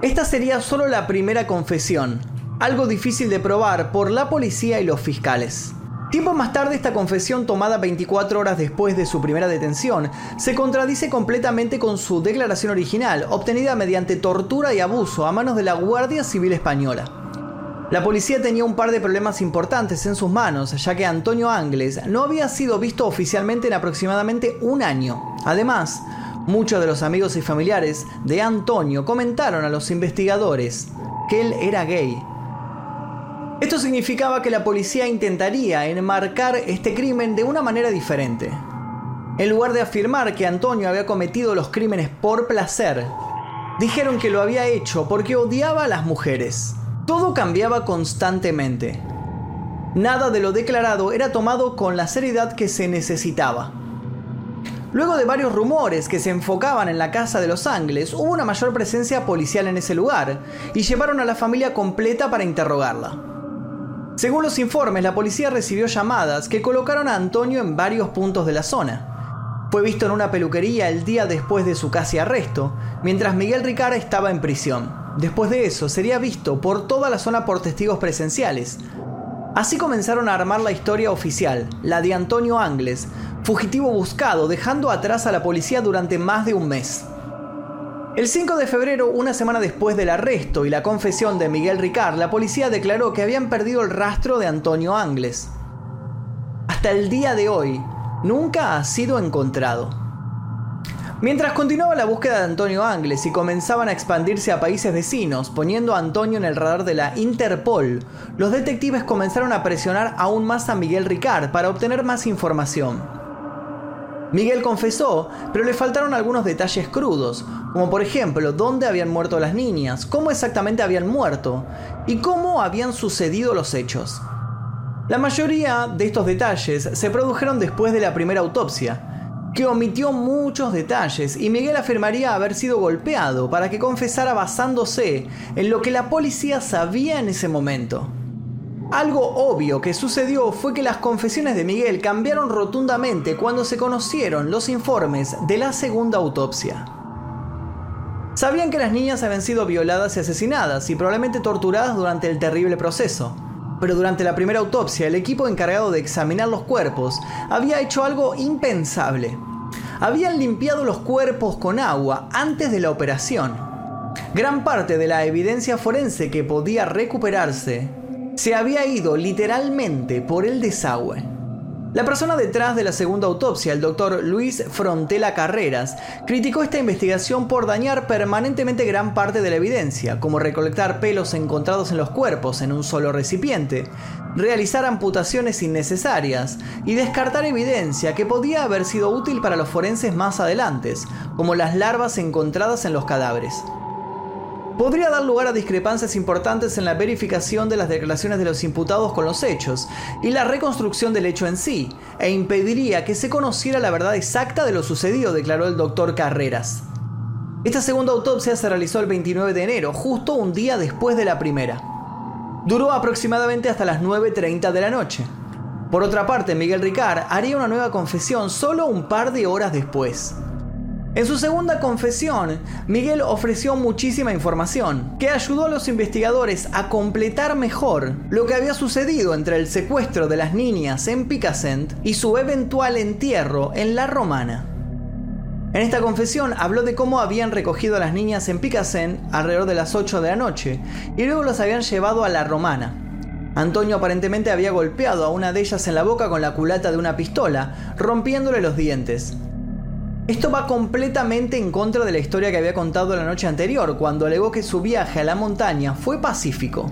Esta sería solo la primera confesión, algo difícil de probar por la policía y los fiscales. Tiempo más tarde, esta confesión tomada 24 horas después de su primera detención se contradice completamente con su declaración original, obtenida mediante tortura y abuso a manos de la Guardia Civil Española. La policía tenía un par de problemas importantes en sus manos, ya que Antonio Angles no había sido visto oficialmente en aproximadamente un año. Además, muchos de los amigos y familiares de Antonio comentaron a los investigadores que él era gay esto significaba que la policía intentaría enmarcar este crimen de una manera diferente. En lugar de afirmar que Antonio había cometido los crímenes por placer, dijeron que lo había hecho porque odiaba a las mujeres. Todo cambiaba constantemente. Nada de lo declarado era tomado con la seriedad que se necesitaba. Luego de varios rumores que se enfocaban en la casa de los Ángeles, hubo una mayor presencia policial en ese lugar y llevaron a la familia completa para interrogarla. Según los informes, la policía recibió llamadas que colocaron a Antonio en varios puntos de la zona. Fue visto en una peluquería el día después de su casi arresto, mientras Miguel Ricard estaba en prisión. Después de eso, sería visto por toda la zona por testigos presenciales. Así comenzaron a armar la historia oficial, la de Antonio Angles, fugitivo buscado, dejando atrás a la policía durante más de un mes. El 5 de febrero, una semana después del arresto y la confesión de Miguel Ricard, la policía declaró que habían perdido el rastro de Antonio Angles. Hasta el día de hoy, nunca ha sido encontrado. Mientras continuaba la búsqueda de Antonio Angles y comenzaban a expandirse a países vecinos, poniendo a Antonio en el radar de la Interpol, los detectives comenzaron a presionar aún más a Miguel Ricard para obtener más información. Miguel confesó, pero le faltaron algunos detalles crudos, como por ejemplo dónde habían muerto las niñas, cómo exactamente habían muerto y cómo habían sucedido los hechos. La mayoría de estos detalles se produjeron después de la primera autopsia, que omitió muchos detalles y Miguel afirmaría haber sido golpeado para que confesara basándose en lo que la policía sabía en ese momento. Algo obvio que sucedió fue que las confesiones de Miguel cambiaron rotundamente cuando se conocieron los informes de la segunda autopsia. Sabían que las niñas habían sido violadas y asesinadas y probablemente torturadas durante el terrible proceso pero durante la primera autopsia el equipo encargado de examinar los cuerpos había hecho algo impensable. Habían limpiado los cuerpos con agua antes de la operación. Gran parte de la evidencia forense que podía recuperarse se había ido literalmente por el desagüe. La persona detrás de la segunda autopsia, el doctor Luis Frontela Carreras, criticó esta investigación por dañar permanentemente gran parte de la evidencia, como recolectar pelos encontrados en los cuerpos en un solo recipiente, realizar amputaciones innecesarias y descartar evidencia que podía haber sido útil para los forenses más adelante, como las larvas encontradas en los cadáveres podría dar lugar a discrepancias importantes en la verificación de las declaraciones de los imputados con los hechos y la reconstrucción del hecho en sí, e impediría que se conociera la verdad exacta de lo sucedido, declaró el doctor Carreras. Esta segunda autopsia se realizó el 29 de enero, justo un día después de la primera. Duró aproximadamente hasta las 9.30 de la noche. Por otra parte, Miguel Ricard haría una nueva confesión solo un par de horas después. En su segunda confesión, Miguel ofreció muchísima información que ayudó a los investigadores a completar mejor lo que había sucedido entre el secuestro de las niñas en Picassent y su eventual entierro en La Romana. En esta confesión habló de cómo habían recogido a las niñas en Picassent alrededor de las 8 de la noche y luego las habían llevado a La Romana. Antonio aparentemente había golpeado a una de ellas en la boca con la culata de una pistola, rompiéndole los dientes. Esto va completamente en contra de la historia que había contado la noche anterior, cuando alegó que su viaje a la montaña fue pacífico.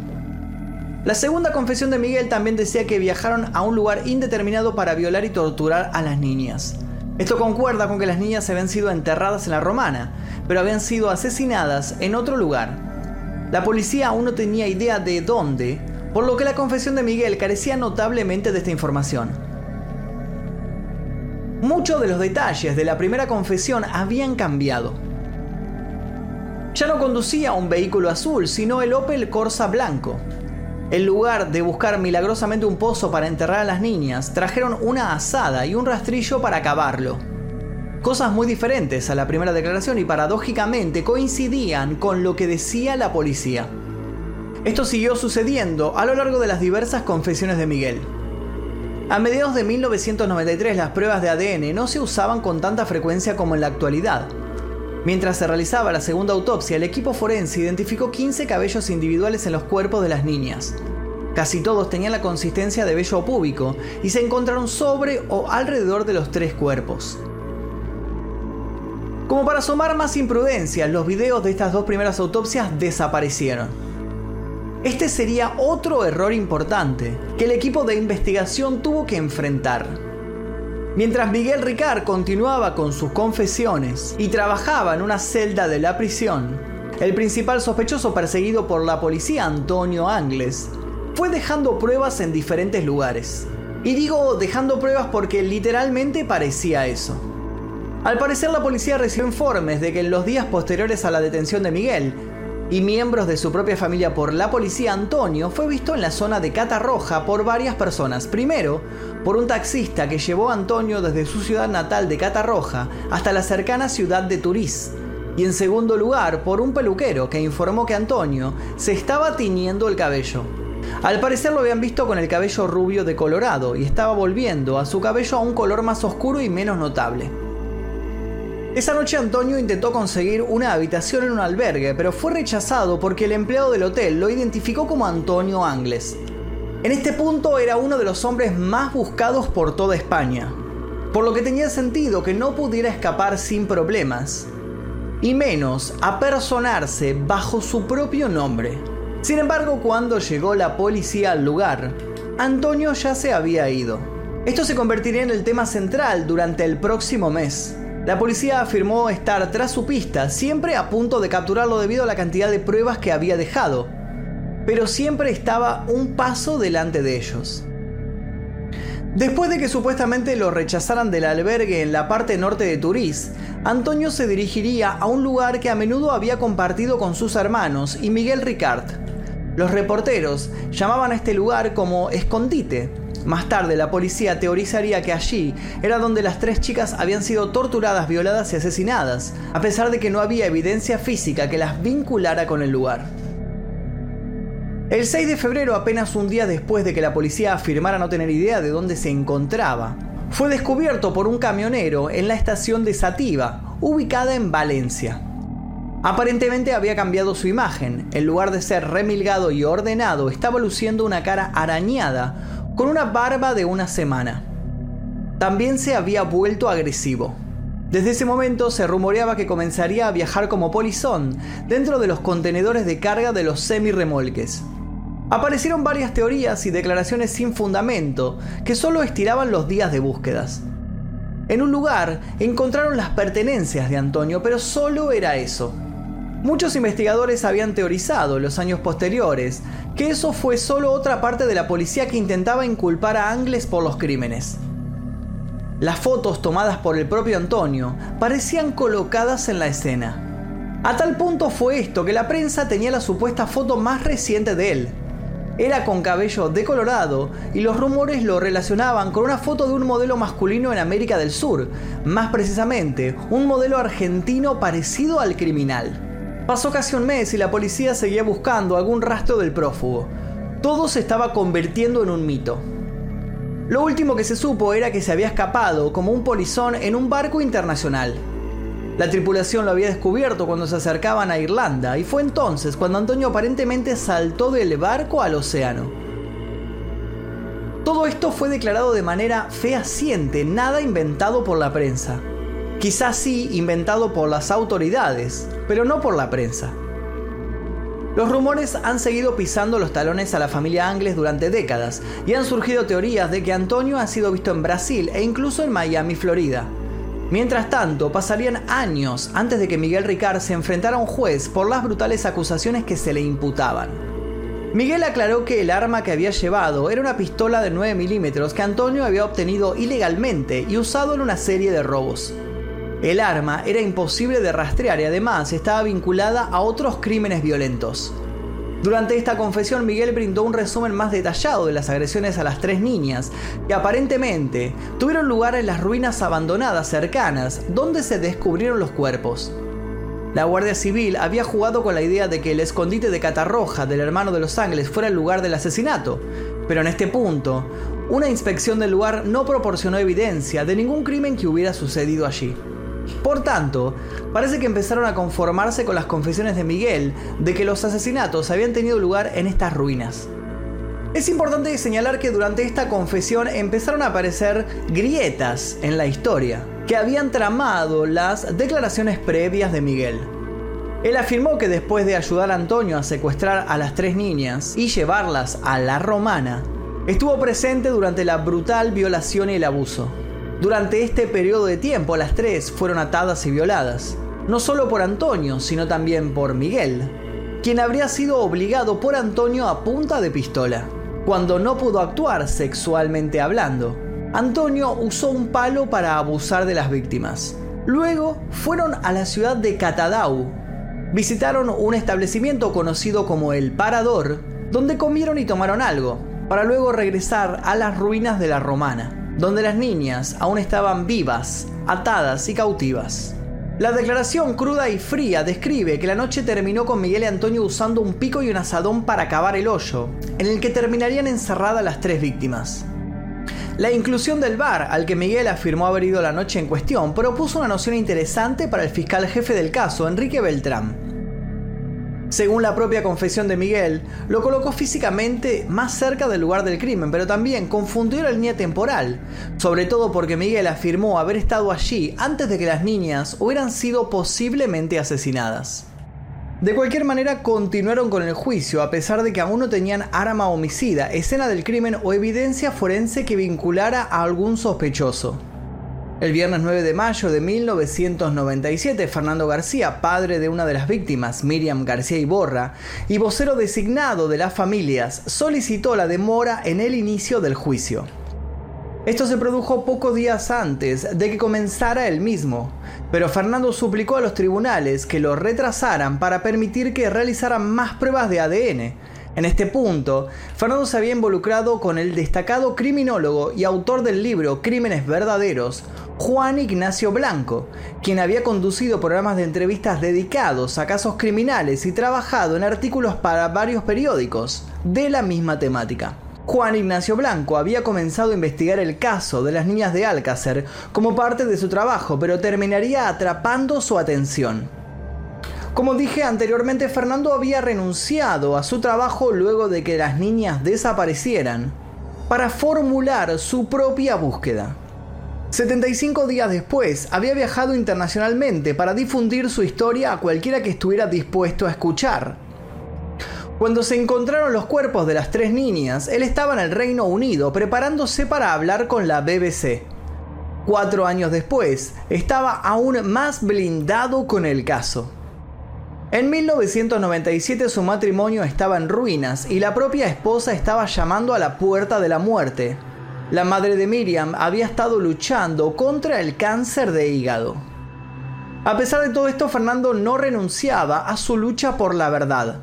La segunda confesión de Miguel también decía que viajaron a un lugar indeterminado para violar y torturar a las niñas. Esto concuerda con que las niñas habían sido enterradas en la romana, pero habían sido asesinadas en otro lugar. La policía aún no tenía idea de dónde, por lo que la confesión de Miguel carecía notablemente de esta información. Muchos de los detalles de la primera confesión habían cambiado. Ya no conducía un vehículo azul, sino el Opel Corsa blanco. En lugar de buscar milagrosamente un pozo para enterrar a las niñas, trajeron una asada y un rastrillo para acabarlo. Cosas muy diferentes a la primera declaración y paradójicamente coincidían con lo que decía la policía. Esto siguió sucediendo a lo largo de las diversas confesiones de Miguel. A mediados de 1993 las pruebas de ADN no se usaban con tanta frecuencia como en la actualidad. Mientras se realizaba la segunda autopsia, el equipo forense identificó 15 cabellos individuales en los cuerpos de las niñas. Casi todos tenían la consistencia de vello púbico y se encontraron sobre o alrededor de los tres cuerpos. Como para sumar más imprudencia, los videos de estas dos primeras autopsias desaparecieron. Este sería otro error importante que el equipo de investigación tuvo que enfrentar. Mientras Miguel Ricard continuaba con sus confesiones y trabajaba en una celda de la prisión, el principal sospechoso perseguido por la policía, Antonio Angles, fue dejando pruebas en diferentes lugares. Y digo dejando pruebas porque literalmente parecía eso. Al parecer la policía recibió informes de que en los días posteriores a la detención de Miguel, y miembros de su propia familia por la policía, Antonio fue visto en la zona de Catarroja por varias personas. Primero, por un taxista que llevó a Antonio desde su ciudad natal de Catarroja hasta la cercana ciudad de Turís. Y en segundo lugar, por un peluquero que informó que Antonio se estaba tiñendo el cabello. Al parecer lo habían visto con el cabello rubio de Colorado y estaba volviendo a su cabello a un color más oscuro y menos notable. Esa noche Antonio intentó conseguir una habitación en un albergue, pero fue rechazado porque el empleado del hotel lo identificó como Antonio Angles. En este punto era uno de los hombres más buscados por toda España. por lo que tenía sentido que no pudiera escapar sin problemas, y menos apersonarse bajo su propio nombre. Sin embargo, cuando llegó la policía al lugar, Antonio ya se había ido. Esto se convertiría en el tema central durante el próximo mes. La policía afirmó estar tras su pista, siempre a punto de capturarlo debido a la cantidad de pruebas que había dejado, pero siempre estaba un paso delante de ellos. Después de que supuestamente lo rechazaran del albergue en la parte norte de Turís, Antonio se dirigiría a un lugar que a menudo había compartido con sus hermanos y Miguel Ricard. Los reporteros llamaban a este lugar como escondite, más tarde, la policía teorizaría que allí era donde las tres chicas habían sido torturadas, violadas y asesinadas, a pesar de que no había evidencia física que las vinculara con el lugar. El 6 de febrero, apenas un día después de que la policía afirmara no tener idea de dónde se encontraba, fue descubierto por un camionero en la estación de Sativa, ubicada en Valencia. Aparentemente había cambiado su imagen, en lugar de ser remilgado y ordenado, estaba luciendo una cara arañada con una barba de una semana. También se había vuelto agresivo. Desde ese momento se rumoreaba que comenzaría a viajar como polizón dentro de los contenedores de carga de los semi-remolques. Aparecieron varias teorías y declaraciones sin fundamento que solo estiraban los días de búsquedas. En un lugar encontraron las pertenencias de Antonio, pero solo era eso. Muchos investigadores habían teorizado los años posteriores que eso fue solo otra parte de la policía que intentaba inculpar a Angles por los crímenes. Las fotos tomadas por el propio Antonio parecían colocadas en la escena. A tal punto fue esto que la prensa tenía la supuesta foto más reciente de él. Era con cabello decolorado y los rumores lo relacionaban con una foto de un modelo masculino en América del Sur, más precisamente un modelo argentino parecido al criminal. Pasó casi un mes y la policía seguía buscando algún rastro del prófugo. Todo se estaba convirtiendo en un mito. Lo último que se supo era que se había escapado como un polizón en un barco internacional. La tripulación lo había descubierto cuando se acercaban a Irlanda y fue entonces cuando Antonio aparentemente saltó del barco al océano. Todo esto fue declarado de manera fehaciente, nada inventado por la prensa. Quizás sí inventado por las autoridades, pero no por la prensa. Los rumores han seguido pisando los talones a la familia Angles durante décadas y han surgido teorías de que Antonio ha sido visto en Brasil e incluso en Miami, Florida. Mientras tanto, pasarían años antes de que Miguel Ricard se enfrentara a un juez por las brutales acusaciones que se le imputaban. Miguel aclaró que el arma que había llevado era una pistola de 9 milímetros que Antonio había obtenido ilegalmente y usado en una serie de robos. El arma era imposible de rastrear y además estaba vinculada a otros crímenes violentos. Durante esta confesión Miguel brindó un resumen más detallado de las agresiones a las tres niñas, que aparentemente tuvieron lugar en las ruinas abandonadas cercanas, donde se descubrieron los cuerpos. La Guardia Civil había jugado con la idea de que el escondite de Catarroja del hermano de los Ángeles fuera el lugar del asesinato, pero en este punto, una inspección del lugar no proporcionó evidencia de ningún crimen que hubiera sucedido allí. Por tanto, parece que empezaron a conformarse con las confesiones de Miguel de que los asesinatos habían tenido lugar en estas ruinas. Es importante señalar que durante esta confesión empezaron a aparecer grietas en la historia, que habían tramado las declaraciones previas de Miguel. Él afirmó que después de ayudar a Antonio a secuestrar a las tres niñas y llevarlas a la romana, estuvo presente durante la brutal violación y el abuso. Durante este periodo de tiempo, las tres fueron atadas y violadas, no solo por Antonio, sino también por Miguel, quien habría sido obligado por Antonio a punta de pistola. Cuando no pudo actuar sexualmente hablando, Antonio usó un palo para abusar de las víctimas. Luego fueron a la ciudad de Catadau. Visitaron un establecimiento conocido como el Parador, donde comieron y tomaron algo, para luego regresar a las ruinas de la Romana donde las niñas aún estaban vivas, atadas y cautivas. La declaración cruda y fría describe que la noche terminó con Miguel y Antonio usando un pico y un asadón para cavar el hoyo, en el que terminarían encerradas las tres víctimas. La inclusión del bar, al que Miguel afirmó haber ido la noche en cuestión, propuso una noción interesante para el fiscal jefe del caso, Enrique Beltrán. Según la propia confesión de Miguel, lo colocó físicamente más cerca del lugar del crimen, pero también confundió la línea temporal, sobre todo porque Miguel afirmó haber estado allí antes de que las niñas hubieran sido posiblemente asesinadas. De cualquier manera, continuaron con el juicio a pesar de que aún no tenían arma homicida, escena del crimen o evidencia forense que vinculara a algún sospechoso. El viernes 9 de mayo de 1997, Fernando García, padre de una de las víctimas, Miriam García Iborra, y vocero designado de las familias, solicitó la demora en el inicio del juicio. Esto se produjo pocos días antes de que comenzara el mismo, pero Fernando suplicó a los tribunales que lo retrasaran para permitir que realizaran más pruebas de ADN, en este punto, Fernando se había involucrado con el destacado criminólogo y autor del libro Crímenes Verdaderos, Juan Ignacio Blanco, quien había conducido programas de entrevistas dedicados a casos criminales y trabajado en artículos para varios periódicos de la misma temática. Juan Ignacio Blanco había comenzado a investigar el caso de las niñas de Alcácer como parte de su trabajo, pero terminaría atrapando su atención. Como dije anteriormente, Fernando había renunciado a su trabajo luego de que las niñas desaparecieran para formular su propia búsqueda. 75 días después, había viajado internacionalmente para difundir su historia a cualquiera que estuviera dispuesto a escuchar. Cuando se encontraron los cuerpos de las tres niñas, él estaba en el Reino Unido preparándose para hablar con la BBC. Cuatro años después, estaba aún más blindado con el caso. En 1997 su matrimonio estaba en ruinas y la propia esposa estaba llamando a la puerta de la muerte. La madre de Miriam había estado luchando contra el cáncer de hígado. A pesar de todo esto, Fernando no renunciaba a su lucha por la verdad.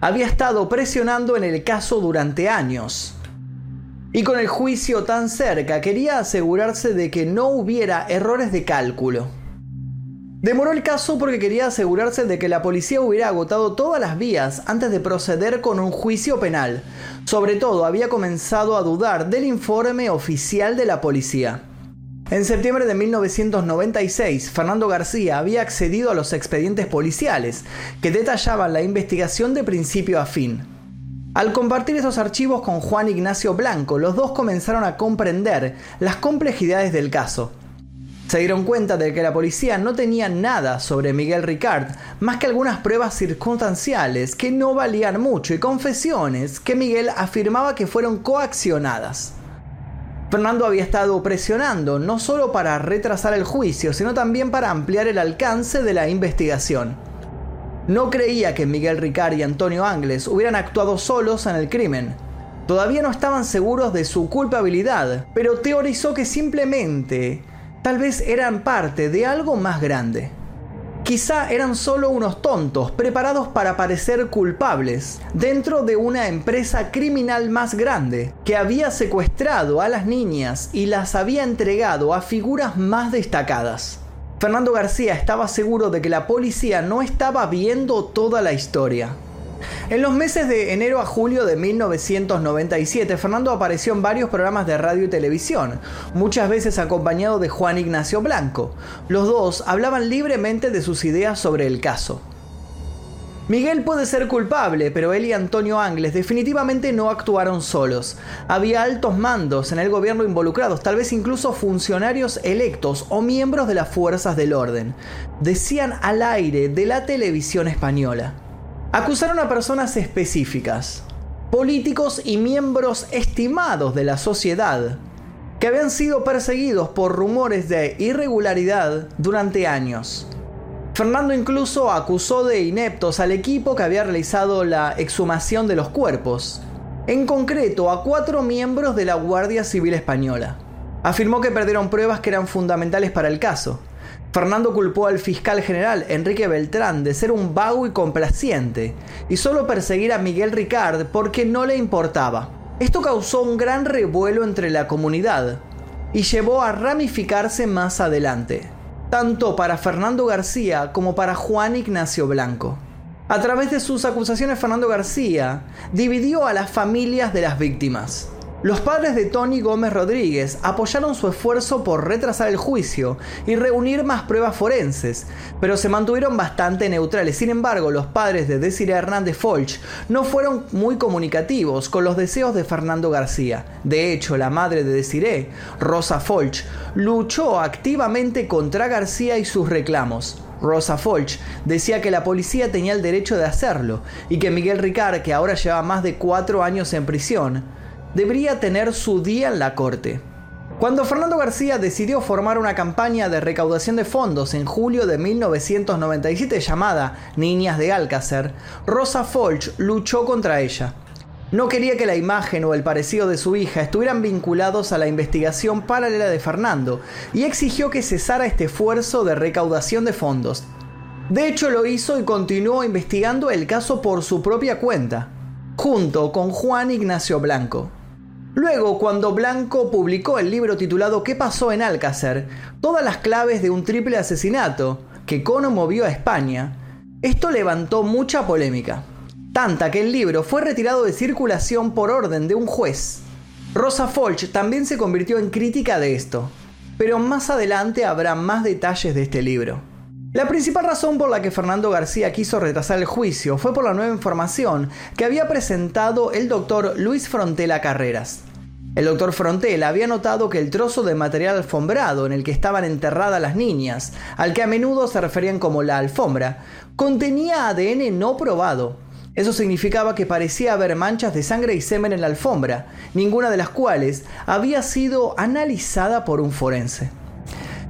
Había estado presionando en el caso durante años. Y con el juicio tan cerca quería asegurarse de que no hubiera errores de cálculo. Demoró el caso porque quería asegurarse de que la policía hubiera agotado todas las vías antes de proceder con un juicio penal. Sobre todo, había comenzado a dudar del informe oficial de la policía. En septiembre de 1996, Fernando García había accedido a los expedientes policiales, que detallaban la investigación de principio a fin. Al compartir esos archivos con Juan Ignacio Blanco, los dos comenzaron a comprender las complejidades del caso. Se dieron cuenta de que la policía no tenía nada sobre Miguel Ricard, más que algunas pruebas circunstanciales que no valían mucho y confesiones que Miguel afirmaba que fueron coaccionadas. Fernando había estado presionando no solo para retrasar el juicio, sino también para ampliar el alcance de la investigación. No creía que Miguel Ricard y Antonio Angles hubieran actuado solos en el crimen. Todavía no estaban seguros de su culpabilidad, pero teorizó que simplemente Tal vez eran parte de algo más grande. Quizá eran solo unos tontos preparados para parecer culpables dentro de una empresa criminal más grande que había secuestrado a las niñas y las había entregado a figuras más destacadas. Fernando García estaba seguro de que la policía no estaba viendo toda la historia. En los meses de enero a julio de 1997, Fernando apareció en varios programas de radio y televisión, muchas veces acompañado de Juan Ignacio Blanco. Los dos hablaban libremente de sus ideas sobre el caso. Miguel puede ser culpable, pero él y Antonio Angles definitivamente no actuaron solos. Había altos mandos en el gobierno involucrados, tal vez incluso funcionarios electos o miembros de las fuerzas del orden. Decían al aire de la televisión española. Acusaron a personas específicas, políticos y miembros estimados de la sociedad, que habían sido perseguidos por rumores de irregularidad durante años. Fernando incluso acusó de ineptos al equipo que había realizado la exhumación de los cuerpos, en concreto a cuatro miembros de la Guardia Civil Española. Afirmó que perdieron pruebas que eran fundamentales para el caso, Fernando culpó al fiscal general Enrique Beltrán de ser un vago y complaciente y solo perseguir a Miguel Ricard porque no le importaba. Esto causó un gran revuelo entre la comunidad y llevó a ramificarse más adelante, tanto para Fernando García como para Juan Ignacio Blanco. A través de sus acusaciones, Fernando García dividió a las familias de las víctimas. Los padres de Tony Gómez Rodríguez apoyaron su esfuerzo por retrasar el juicio y reunir más pruebas forenses, pero se mantuvieron bastante neutrales. Sin embargo, los padres de Desiree Hernández Folch no fueron muy comunicativos con los deseos de Fernando García. De hecho, la madre de Desiree, Rosa Folch, luchó activamente contra García y sus reclamos. Rosa Folch decía que la policía tenía el derecho de hacerlo y que Miguel Ricard, que ahora lleva más de cuatro años en prisión, debería tener su día en la corte. Cuando Fernando García decidió formar una campaña de recaudación de fondos en julio de 1997 llamada Niñas de Alcácer, Rosa Folch luchó contra ella. No quería que la imagen o el parecido de su hija estuvieran vinculados a la investigación paralela de Fernando y exigió que cesara este esfuerzo de recaudación de fondos. De hecho lo hizo y continuó investigando el caso por su propia cuenta, junto con Juan Ignacio Blanco. Luego, cuando Blanco publicó el libro titulado ¿Qué pasó en Alcácer? Todas las claves de un triple asesinato que conmovió a España, esto levantó mucha polémica. Tanta que el libro fue retirado de circulación por orden de un juez. Rosa Folch también se convirtió en crítica de esto, pero más adelante habrá más detalles de este libro. La principal razón por la que Fernando García quiso retrasar el juicio fue por la nueva información que había presentado el doctor Luis Frontela Carreras. El doctor Frontela había notado que el trozo de material alfombrado en el que estaban enterradas las niñas, al que a menudo se referían como la alfombra, contenía ADN no probado. Eso significaba que parecía haber manchas de sangre y semen en la alfombra, ninguna de las cuales había sido analizada por un forense.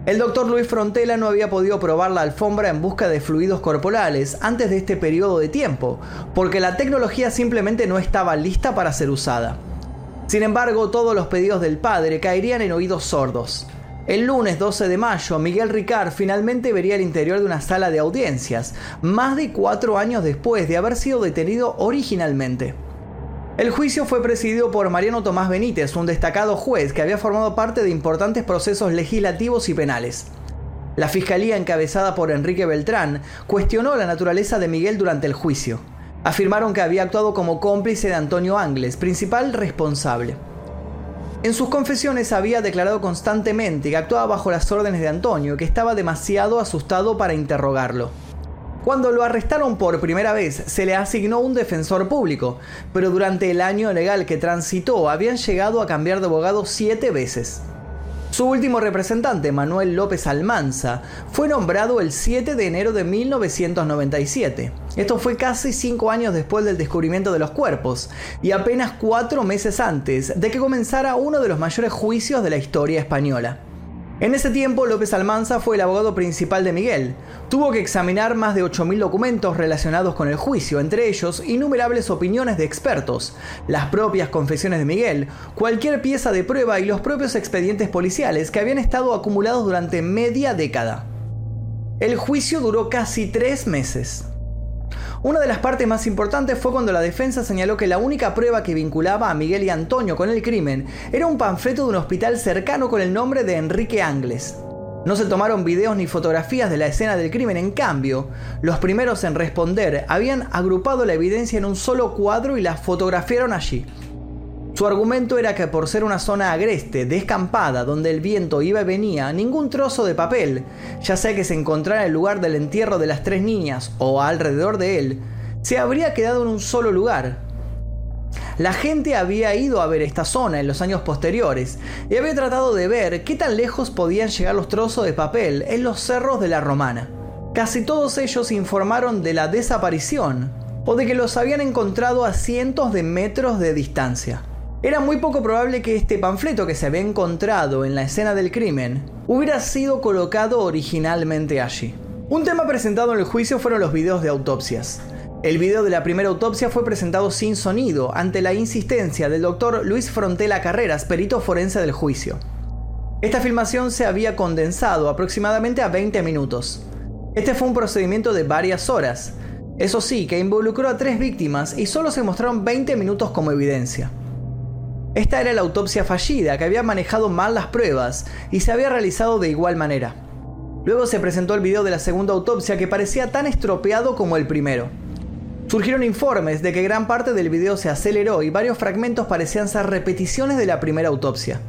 El doctor Luis Frontela no había podido probar la alfombra en busca de fluidos corporales antes de este periodo de tiempo, porque la tecnología simplemente no estaba lista para ser usada. Sin embargo, todos los pedidos del padre caerían en oídos sordos. El lunes 12 de mayo, Miguel Ricard finalmente vería el interior de una sala de audiencias, más de cuatro años después de haber sido detenido originalmente. El juicio fue presidido por Mariano Tomás Benítez, un destacado juez que había formado parte de importantes procesos legislativos y penales. La fiscalía encabezada por Enrique Beltrán cuestionó la naturaleza de Miguel durante el juicio. Afirmaron que había actuado como cómplice de Antonio Angles, principal responsable. En sus confesiones había declarado constantemente que actuaba bajo las órdenes de Antonio, que estaba demasiado asustado para interrogarlo. Cuando lo arrestaron por primera vez, se le asignó un defensor público, pero durante el año legal que transitó habían llegado a cambiar de abogado siete veces. Su último representante, Manuel López Almanza, fue nombrado el 7 de enero de 1997. Esto fue casi cinco años después del descubrimiento de los cuerpos y apenas cuatro meses antes de que comenzara uno de los mayores juicios de la historia española. En ese tiempo, López Almanza fue el abogado principal de Miguel. Tuvo que examinar más de 8.000 documentos relacionados con el juicio, entre ellos innumerables opiniones de expertos, las propias confesiones de Miguel, cualquier pieza de prueba y los propios expedientes policiales que habían estado acumulados durante media década. El juicio duró casi tres meses. Una de las partes más importantes fue cuando la defensa señaló que la única prueba que vinculaba a Miguel y Antonio con el crimen era un panfleto de un hospital cercano con el nombre de Enrique Angles. No se tomaron videos ni fotografías de la escena del crimen, en cambio, los primeros en responder habían agrupado la evidencia en un solo cuadro y la fotografiaron allí. Su argumento era que por ser una zona agreste, descampada, donde el viento iba y venía, ningún trozo de papel, ya sea que se encontrara en el lugar del entierro de las tres niñas o alrededor de él, se habría quedado en un solo lugar. La gente había ido a ver esta zona en los años posteriores y había tratado de ver qué tan lejos podían llegar los trozos de papel en los cerros de la Romana. Casi todos ellos informaron de la desaparición o de que los habían encontrado a cientos de metros de distancia. Era muy poco probable que este panfleto que se había encontrado en la escena del crimen hubiera sido colocado originalmente allí. Un tema presentado en el juicio fueron los videos de autopsias. El video de la primera autopsia fue presentado sin sonido ante la insistencia del doctor Luis Frontela Carreras, perito forense del juicio. Esta filmación se había condensado aproximadamente a 20 minutos. Este fue un procedimiento de varias horas, eso sí, que involucró a tres víctimas y solo se mostraron 20 minutos como evidencia. Esta era la autopsia fallida, que había manejado mal las pruebas y se había realizado de igual manera. Luego se presentó el video de la segunda autopsia que parecía tan estropeado como el primero. Surgieron informes de que gran parte del video se aceleró y varios fragmentos parecían ser repeticiones de la primera autopsia.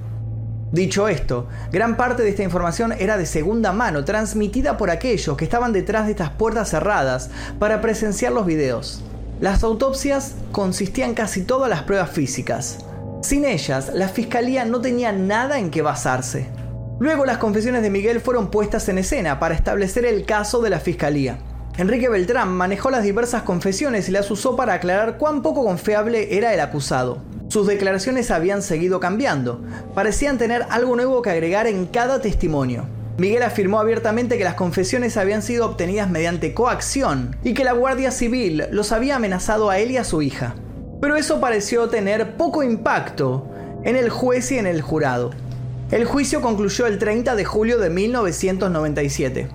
Dicho esto, gran parte de esta información era de segunda mano, transmitida por aquellos que estaban detrás de estas puertas cerradas para presenciar los videos. Las autopsias consistían casi todas las pruebas físicas. Sin ellas, la fiscalía no tenía nada en qué basarse. Luego las confesiones de Miguel fueron puestas en escena para establecer el caso de la fiscalía. Enrique Beltrán manejó las diversas confesiones y las usó para aclarar cuán poco confiable era el acusado. Sus declaraciones habían seguido cambiando. Parecían tener algo nuevo que agregar en cada testimonio. Miguel afirmó abiertamente que las confesiones habían sido obtenidas mediante coacción y que la Guardia Civil los había amenazado a él y a su hija. Pero eso pareció tener poco impacto en el juez y en el jurado. El juicio concluyó el 30 de julio de 1997.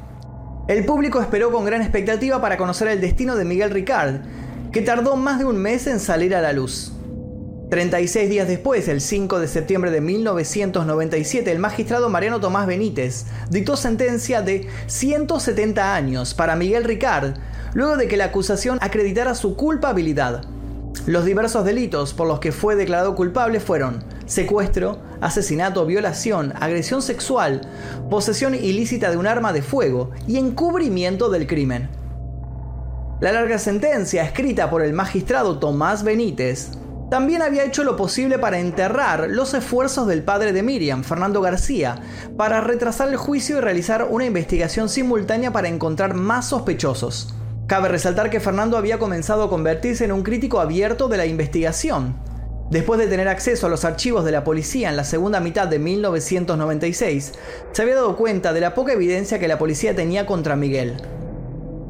El público esperó con gran expectativa para conocer el destino de Miguel Ricard, que tardó más de un mes en salir a la luz. 36 días después, el 5 de septiembre de 1997, el magistrado Mariano Tomás Benítez dictó sentencia de 170 años para Miguel Ricard, luego de que la acusación acreditara su culpabilidad. Los diversos delitos por los que fue declarado culpable fueron secuestro, asesinato, violación, agresión sexual, posesión ilícita de un arma de fuego y encubrimiento del crimen. La larga sentencia, escrita por el magistrado Tomás Benítez, también había hecho lo posible para enterrar los esfuerzos del padre de Miriam, Fernando García, para retrasar el juicio y realizar una investigación simultánea para encontrar más sospechosos. Cabe resaltar que Fernando había comenzado a convertirse en un crítico abierto de la investigación. Después de tener acceso a los archivos de la policía en la segunda mitad de 1996, se había dado cuenta de la poca evidencia que la policía tenía contra Miguel.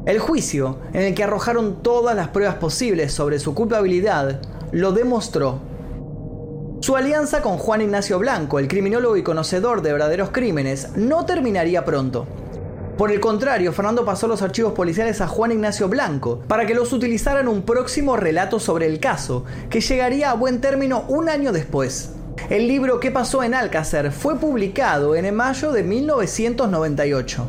El juicio, en el que arrojaron todas las pruebas posibles sobre su culpabilidad, lo demostró. Su alianza con Juan Ignacio Blanco, el criminólogo y conocedor de verdaderos crímenes, no terminaría pronto. Por el contrario, Fernando pasó los archivos policiales a Juan Ignacio Blanco para que los utilizara en un próximo relato sobre el caso, que llegaría a buen término un año después. El libro ¿Qué pasó en Alcácer? fue publicado en mayo de 1998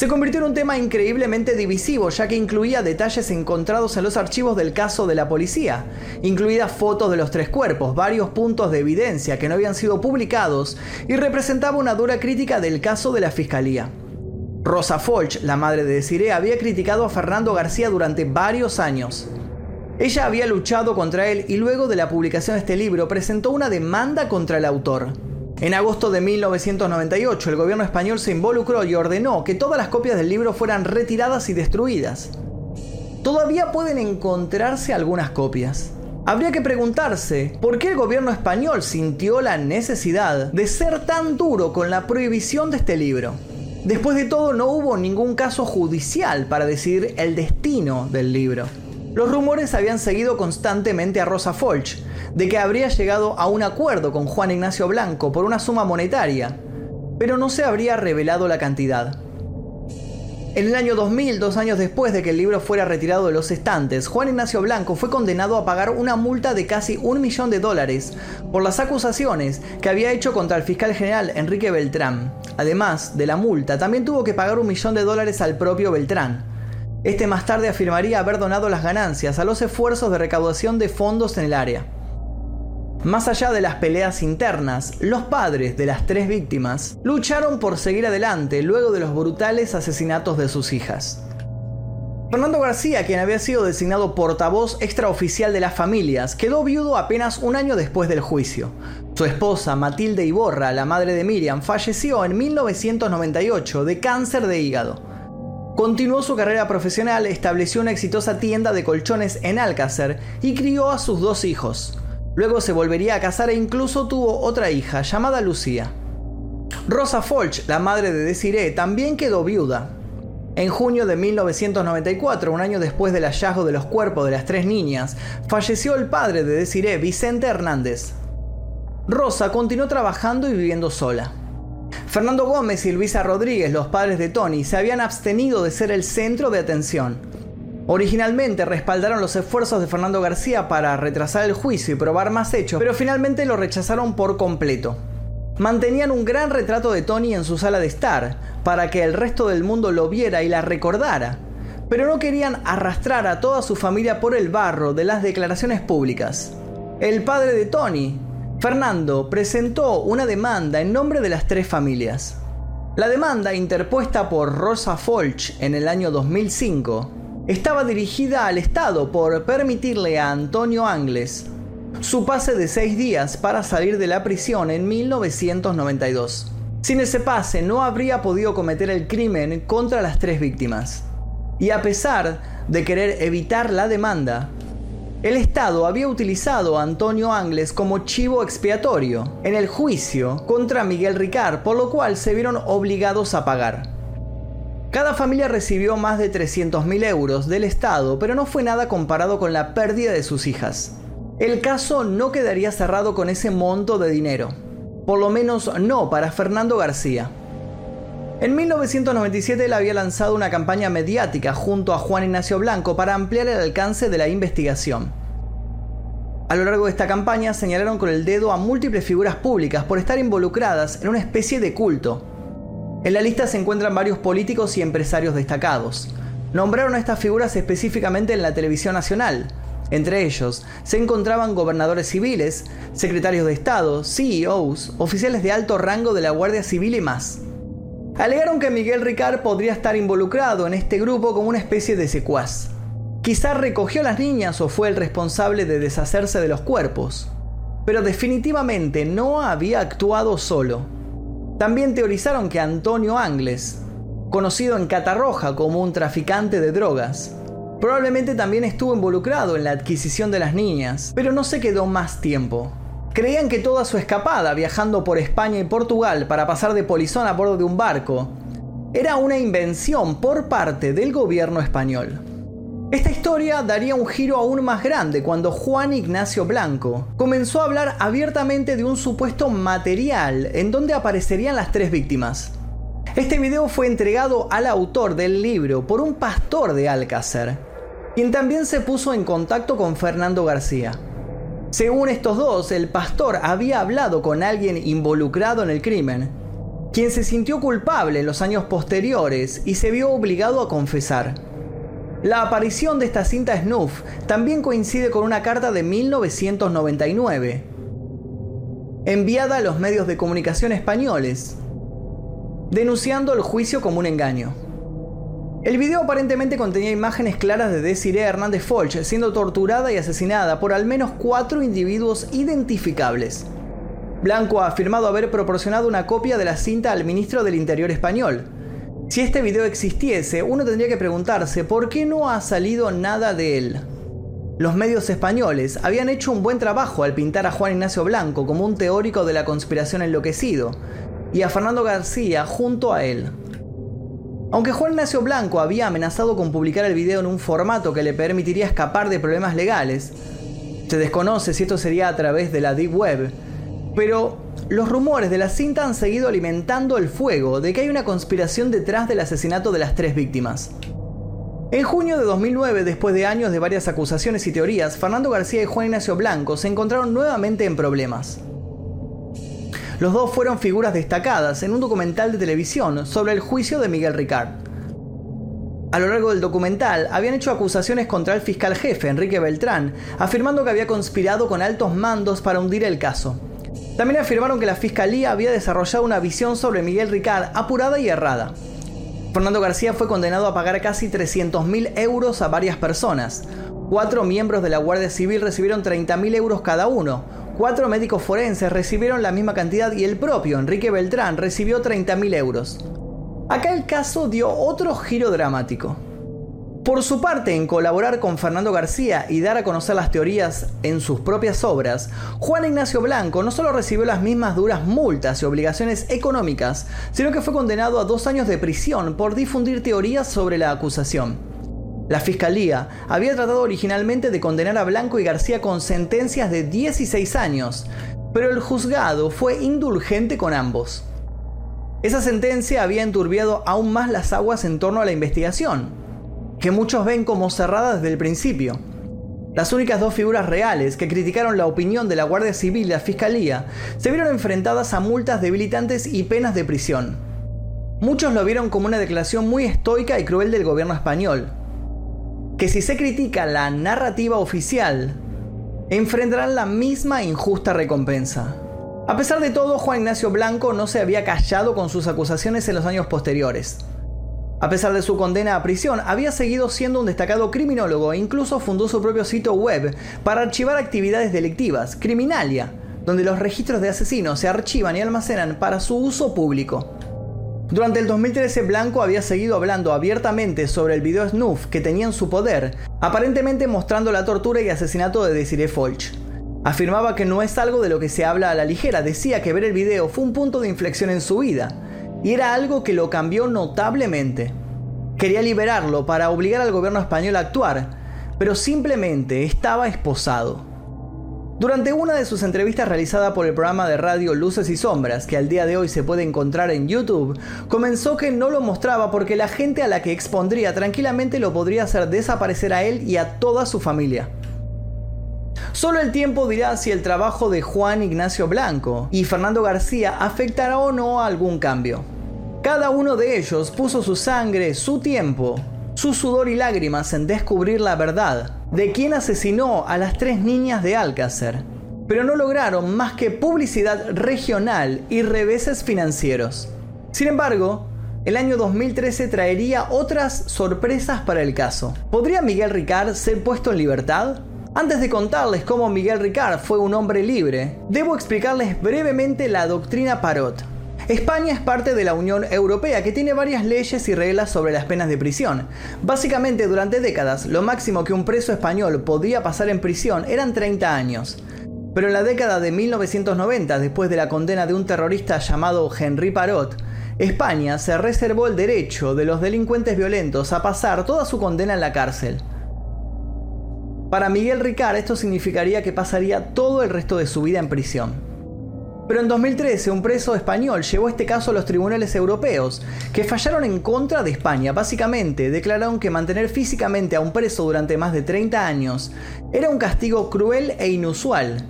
se convirtió en un tema increíblemente divisivo, ya que incluía detalles encontrados en los archivos del caso de la policía, incluidas fotos de los tres cuerpos, varios puntos de evidencia que no habían sido publicados y representaba una dura crítica del caso de la fiscalía. Rosa Folch, la madre de Desiree, había criticado a Fernando García durante varios años. Ella había luchado contra él y luego de la publicación de este libro presentó una demanda contra el autor. En agosto de 1998, el gobierno español se involucró y ordenó que todas las copias del libro fueran retiradas y destruidas. Todavía pueden encontrarse algunas copias. Habría que preguntarse por qué el gobierno español sintió la necesidad de ser tan duro con la prohibición de este libro. Después de todo, no hubo ningún caso judicial para decidir el destino del libro. Los rumores habían seguido constantemente a Rosa Folch, de que habría llegado a un acuerdo con Juan Ignacio Blanco por una suma monetaria, pero no se habría revelado la cantidad. En el año 2000, dos años después de que el libro fuera retirado de los estantes, Juan Ignacio Blanco fue condenado a pagar una multa de casi un millón de dólares por las acusaciones que había hecho contra el fiscal general Enrique Beltrán. Además de la multa, también tuvo que pagar un millón de dólares al propio Beltrán. Este más tarde afirmaría haber donado las ganancias a los esfuerzos de recaudación de fondos en el área. Más allá de las peleas internas, los padres de las tres víctimas lucharon por seguir adelante luego de los brutales asesinatos de sus hijas. Fernando García, quien había sido designado portavoz extraoficial de las familias, quedó viudo apenas un año después del juicio. Su esposa, Matilde Iborra, la madre de Miriam, falleció en 1998 de cáncer de hígado. Continuó su carrera profesional, estableció una exitosa tienda de colchones en Alcácer y crió a sus dos hijos. Luego se volvería a casar e incluso tuvo otra hija llamada Lucía. Rosa Folch, la madre de Desiree, también quedó viuda. En junio de 1994, un año después del hallazgo de los cuerpos de las tres niñas, falleció el padre de Desiree, Vicente Hernández. Rosa continuó trabajando y viviendo sola. Fernando Gómez y Luisa Rodríguez, los padres de Tony, se habían abstenido de ser el centro de atención. Originalmente respaldaron los esfuerzos de Fernando García para retrasar el juicio y probar más hechos, pero finalmente lo rechazaron por completo. Mantenían un gran retrato de Tony en su sala de estar, para que el resto del mundo lo viera y la recordara, pero no querían arrastrar a toda su familia por el barro de las declaraciones públicas. El padre de Tony, Fernando, presentó una demanda en nombre de las tres familias. La demanda, interpuesta por Rosa Folch en el año 2005, estaba dirigida al Estado por permitirle a Antonio Angles su pase de seis días para salir de la prisión en 1992. Sin ese pase no habría podido cometer el crimen contra las tres víctimas. Y a pesar de querer evitar la demanda, el Estado había utilizado a Antonio Angles como chivo expiatorio en el juicio contra Miguel Ricard, por lo cual se vieron obligados a pagar. Cada familia recibió más de 300.000 euros del Estado, pero no fue nada comparado con la pérdida de sus hijas. El caso no quedaría cerrado con ese monto de dinero, por lo menos no para Fernando García. En 1997 él había lanzado una campaña mediática junto a Juan Ignacio Blanco para ampliar el alcance de la investigación. A lo largo de esta campaña señalaron con el dedo a múltiples figuras públicas por estar involucradas en una especie de culto, en la lista se encuentran varios políticos y empresarios destacados. Nombraron a estas figuras específicamente en la televisión nacional. Entre ellos se encontraban gobernadores civiles, secretarios de Estado, CEOs, oficiales de alto rango de la Guardia Civil y más. Alegaron que Miguel Ricard podría estar involucrado en este grupo como una especie de secuaz. Quizá recogió a las niñas o fue el responsable de deshacerse de los cuerpos. Pero definitivamente no había actuado solo. También teorizaron que Antonio Angles, conocido en Catarroja como un traficante de drogas, probablemente también estuvo involucrado en la adquisición de las niñas, pero no se quedó más tiempo. Creían que toda su escapada viajando por España y Portugal para pasar de polizón a bordo de un barco era una invención por parte del gobierno español. Esta historia daría un giro aún más grande cuando Juan Ignacio Blanco comenzó a hablar abiertamente de un supuesto material en donde aparecerían las tres víctimas. Este video fue entregado al autor del libro por un pastor de Alcácer, quien también se puso en contacto con Fernando García. Según estos dos, el pastor había hablado con alguien involucrado en el crimen, quien se sintió culpable en los años posteriores y se vio obligado a confesar. La aparición de esta cinta snuff también coincide con una carta de 1999, enviada a los medios de comunicación españoles, denunciando el juicio como un engaño. El video aparentemente contenía imágenes claras de Desiree Hernández Folch siendo torturada y asesinada por al menos cuatro individuos identificables. Blanco ha afirmado haber proporcionado una copia de la cinta al ministro del Interior español, si este video existiese, uno tendría que preguntarse por qué no ha salido nada de él. Los medios españoles habían hecho un buen trabajo al pintar a Juan Ignacio Blanco como un teórico de la conspiración enloquecido, y a Fernando García junto a él. Aunque Juan Ignacio Blanco había amenazado con publicar el video en un formato que le permitiría escapar de problemas legales, se desconoce si esto sería a través de la Deep Web, pero los rumores de la cinta han seguido alimentando el fuego de que hay una conspiración detrás del asesinato de las tres víctimas. En junio de 2009, después de años de varias acusaciones y teorías, Fernando García y Juan Ignacio Blanco se encontraron nuevamente en problemas. Los dos fueron figuras destacadas en un documental de televisión sobre el juicio de Miguel Ricard. A lo largo del documental habían hecho acusaciones contra el fiscal jefe, Enrique Beltrán, afirmando que había conspirado con altos mandos para hundir el caso. También afirmaron que la fiscalía había desarrollado una visión sobre Miguel Ricard apurada y errada. Fernando García fue condenado a pagar casi 300.000 euros a varias personas. Cuatro miembros de la Guardia Civil recibieron 30.000 euros cada uno. Cuatro médicos forenses recibieron la misma cantidad y el propio Enrique Beltrán recibió 30.000 euros. Acá el caso dio otro giro dramático. Por su parte, en colaborar con Fernando García y dar a conocer las teorías en sus propias obras, Juan Ignacio Blanco no solo recibió las mismas duras multas y obligaciones económicas, sino que fue condenado a dos años de prisión por difundir teorías sobre la acusación. La fiscalía había tratado originalmente de condenar a Blanco y García con sentencias de 16 años, pero el juzgado fue indulgente con ambos. Esa sentencia había enturbiado aún más las aguas en torno a la investigación, que muchos ven como cerrada desde el principio. Las únicas dos figuras reales que criticaron la opinión de la Guardia Civil y la Fiscalía se vieron enfrentadas a multas debilitantes y penas de prisión. Muchos lo vieron como una declaración muy estoica y cruel del gobierno español, que si se critica la narrativa oficial, enfrentarán la misma injusta recompensa. A pesar de todo, Juan Ignacio Blanco no se había callado con sus acusaciones en los años posteriores. A pesar de su condena a prisión, había seguido siendo un destacado criminólogo e incluso fundó su propio sitio web para archivar actividades delictivas, Criminalia, donde los registros de asesinos se archivan y almacenan para su uso público. Durante el 2013 Blanco había seguido hablando abiertamente sobre el video snuff que tenía en su poder, aparentemente mostrando la tortura y asesinato de Desiree Folch. Afirmaba que no es algo de lo que se habla a la ligera, decía que ver el video fue un punto de inflexión en su vida, y era algo que lo cambió notablemente. Quería liberarlo para obligar al gobierno español a actuar, pero simplemente estaba esposado. Durante una de sus entrevistas realizada por el programa de radio Luces y Sombras, que al día de hoy se puede encontrar en YouTube, comenzó que no lo mostraba porque la gente a la que expondría tranquilamente lo podría hacer desaparecer a él y a toda su familia. Solo el tiempo dirá si el trabajo de Juan Ignacio Blanco y Fernando García afectará o no a algún cambio. Cada uno de ellos puso su sangre, su tiempo, su sudor y lágrimas en descubrir la verdad de quién asesinó a las tres niñas de Alcácer, pero no lograron más que publicidad regional y reveses financieros. Sin embargo, el año 2013 traería otras sorpresas para el caso. ¿Podría Miguel Ricard ser puesto en libertad? Antes de contarles cómo Miguel Ricard fue un hombre libre, debo explicarles brevemente la doctrina Parot. España es parte de la Unión Europea que tiene varias leyes y reglas sobre las penas de prisión. Básicamente durante décadas lo máximo que un preso español podía pasar en prisión eran 30 años. Pero en la década de 1990, después de la condena de un terrorista llamado Henry Parot, España se reservó el derecho de los delincuentes violentos a pasar toda su condena en la cárcel. Para Miguel Ricard esto significaría que pasaría todo el resto de su vida en prisión. Pero en 2013 un preso español llevó este caso a los tribunales europeos, que fallaron en contra de España. Básicamente declararon que mantener físicamente a un preso durante más de 30 años era un castigo cruel e inusual.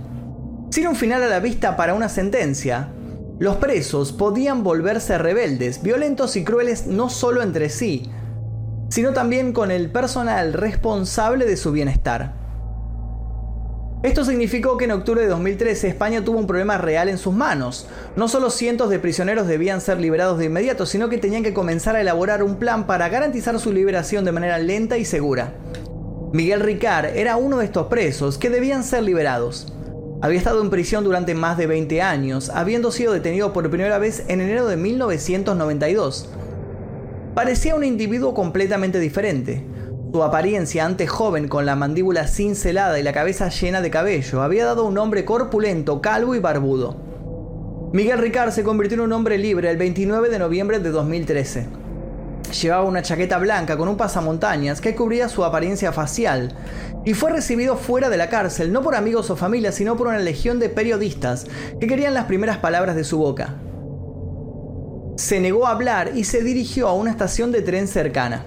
Sin un final a la vista para una sentencia, los presos podían volverse rebeldes, violentos y crueles no solo entre sí, sino también con el personal responsable de su bienestar. Esto significó que en octubre de 2013 España tuvo un problema real en sus manos. No solo cientos de prisioneros debían ser liberados de inmediato, sino que tenían que comenzar a elaborar un plan para garantizar su liberación de manera lenta y segura. Miguel Ricard era uno de estos presos que debían ser liberados. Había estado en prisión durante más de 20 años, habiendo sido detenido por primera vez en enero de 1992. Parecía un individuo completamente diferente. Su apariencia antes joven con la mandíbula cincelada y la cabeza llena de cabello había dado un hombre corpulento, calvo y barbudo. Miguel Ricard se convirtió en un hombre libre el 29 de noviembre de 2013. Llevaba una chaqueta blanca con un pasamontañas que cubría su apariencia facial y fue recibido fuera de la cárcel no por amigos o familia sino por una legión de periodistas que querían las primeras palabras de su boca se negó a hablar y se dirigió a una estación de tren cercana.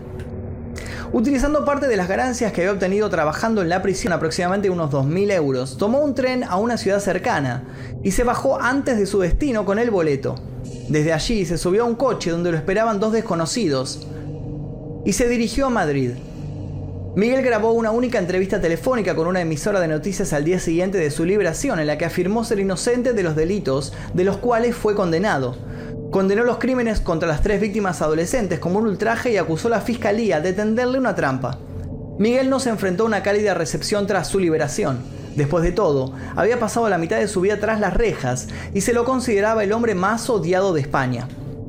Utilizando parte de las ganancias que había obtenido trabajando en la prisión, aproximadamente unos 2.000 euros, tomó un tren a una ciudad cercana y se bajó antes de su destino con el boleto. Desde allí se subió a un coche donde lo esperaban dos desconocidos y se dirigió a Madrid. Miguel grabó una única entrevista telefónica con una emisora de noticias al día siguiente de su liberación en la que afirmó ser inocente de los delitos de los cuales fue condenado, Condenó los crímenes contra las tres víctimas adolescentes como un ultraje y acusó a la fiscalía de tenderle una trampa. Miguel no se enfrentó a una cálida recepción tras su liberación. Después de todo, había pasado la mitad de su vida tras las rejas y se lo consideraba el hombre más odiado de España.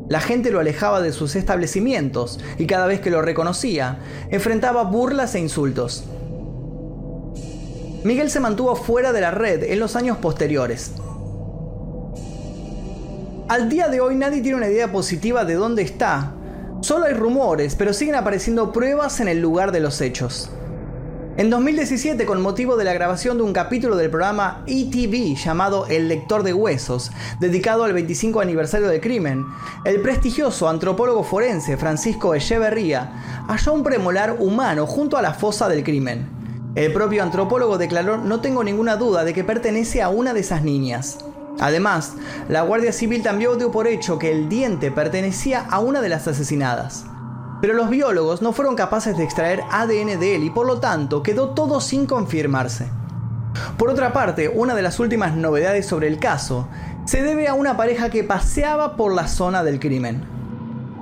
La gente lo alejaba de sus establecimientos y cada vez que lo reconocía, enfrentaba burlas e insultos. Miguel se mantuvo fuera de la red en los años posteriores. Al día de hoy nadie tiene una idea positiva de dónde está. Solo hay rumores, pero siguen apareciendo pruebas en el lugar de los hechos. En 2017, con motivo de la grabación de un capítulo del programa ETV llamado El lector de huesos, dedicado al 25 aniversario del crimen, el prestigioso antropólogo forense Francisco Echeverría halló un premolar humano junto a la fosa del crimen. El propio antropólogo declaró no tengo ninguna duda de que pertenece a una de esas niñas. Además, la Guardia Civil también dio por hecho que el diente pertenecía a una de las asesinadas. pero los biólogos no fueron capaces de extraer ADN de él y por lo tanto quedó todo sin confirmarse. Por otra parte, una de las últimas novedades sobre el caso se debe a una pareja que paseaba por la zona del crimen.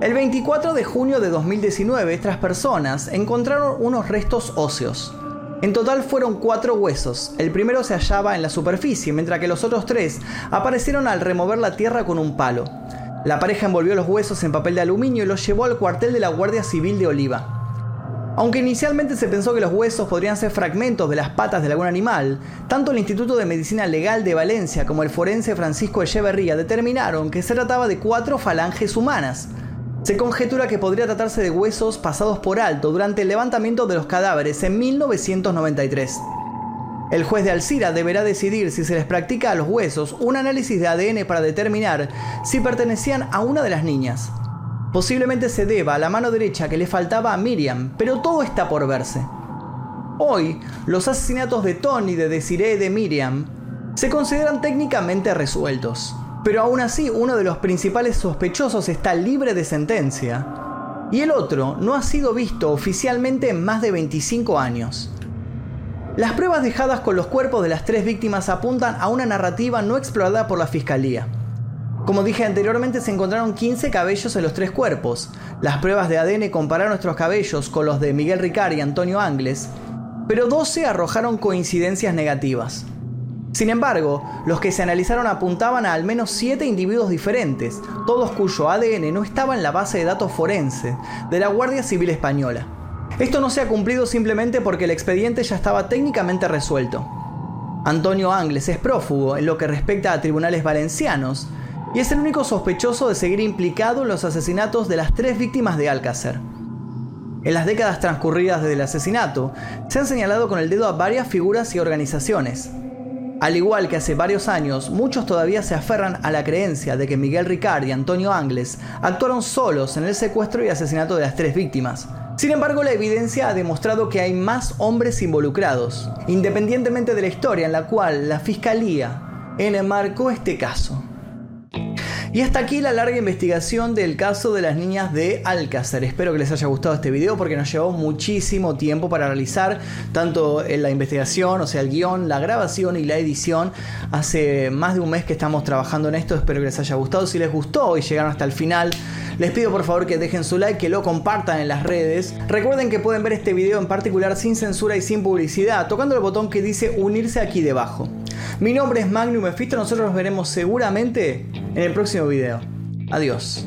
El 24 de junio de 2019, estas personas encontraron unos restos óseos. En total fueron cuatro huesos. El primero se hallaba en la superficie, mientras que los otros tres aparecieron al remover la tierra con un palo. La pareja envolvió los huesos en papel de aluminio y los llevó al cuartel de la Guardia Civil de Oliva. Aunque inicialmente se pensó que los huesos podrían ser fragmentos de las patas de algún animal, tanto el Instituto de Medicina Legal de Valencia como el forense Francisco Echeverría determinaron que se trataba de cuatro falanges humanas. Se conjetura que podría tratarse de huesos pasados por alto durante el levantamiento de los cadáveres en 1993. El juez de Alcira deberá decidir si se les practica a los huesos un análisis de ADN para determinar si pertenecían a una de las niñas. Posiblemente se deba a la mano derecha que le faltaba a Miriam, pero todo está por verse. Hoy, los asesinatos de Tony, de Desiree y de Miriam se consideran técnicamente resueltos. Pero aún así, uno de los principales sospechosos está libre de sentencia y el otro no ha sido visto oficialmente en más de 25 años. Las pruebas dejadas con los cuerpos de las tres víctimas apuntan a una narrativa no explorada por la fiscalía. Como dije anteriormente, se encontraron 15 cabellos en los tres cuerpos. Las pruebas de ADN compararon nuestros cabellos con los de Miguel Ricard y Antonio Angles, pero 12 arrojaron coincidencias negativas. Sin embargo, los que se analizaron apuntaban a al menos 7 individuos diferentes, todos cuyo ADN no estaba en la base de datos forense de la Guardia Civil Española. Esto no se ha cumplido simplemente porque el expediente ya estaba técnicamente resuelto. Antonio Angles es prófugo en lo que respecta a tribunales valencianos, y es el único sospechoso de seguir implicado en los asesinatos de las tres víctimas de Alcácer. En las décadas transcurridas desde el asesinato, se han señalado con el dedo a varias figuras y organizaciones. Al igual que hace varios años, muchos todavía se aferran a la creencia de que Miguel Ricard y Antonio Angles actuaron solos en el secuestro y asesinato de las tres víctimas. Sin embargo, la evidencia ha demostrado que hay más hombres involucrados, independientemente de la historia en la cual la Fiscalía enmarcó este caso. Y hasta aquí la larga investigación del caso de las niñas de Alcácer. Espero que les haya gustado este video porque nos llevó muchísimo tiempo para realizar tanto la investigación, o sea, el guion, la grabación y la edición. Hace más de un mes que estamos trabajando en esto. Espero que les haya gustado. Si les gustó y llegaron hasta el final, les pido por favor que dejen su like, que lo compartan en las redes. Recuerden que pueden ver este video en particular sin censura y sin publicidad, tocando el botón que dice unirse aquí debajo. Mi nombre es Magnum Mephisto, nosotros nos veremos seguramente en el próximo video. Adiós.